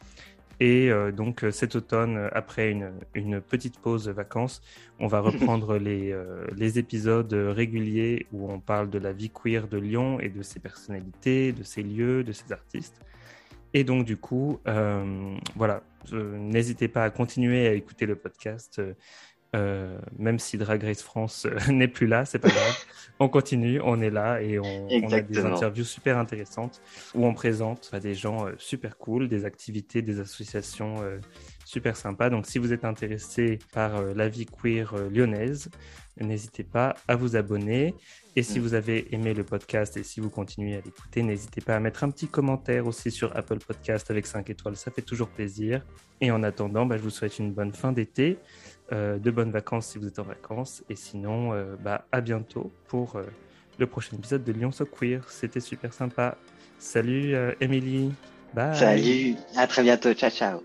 Et euh, donc euh, cet automne, euh, après une, petite pause vacances, on va reprendre les, les, épisodes réguliers où on parle de la vie queer de Lyon et de ses personnalités, de ses lieux, de ses artistes. Et donc du coup, voilà, n'hésitez pas à continuer à écouter le podcast. Euh, même si Drag Race France euh, n'est plus là, c'est pas grave. on continue, on est là et on, a des interviews super intéressantes où on présente à des gens euh, super cool, des activités, des associations super sympas. Donc si vous êtes intéressé par la vie queer lyonnaise, n'hésitez pas à vous abonner. Et si mm. vous avez aimé le podcast et si vous continuez à l'écouter, n'hésitez pas à mettre un petit commentaire aussi sur Apple Podcast avec 5 étoiles, ça fait toujours plaisir. Et en attendant, bah, je vous souhaite une bonne fin d'été. Euh, de bonnes vacances si vous êtes en vacances. Et sinon, euh, bah, à bientôt pour euh, le prochain épisode de Lyon So Queer. C'était super sympa. Salut Émilie. Bye. Salut. À très bientôt. Ciao, ciao.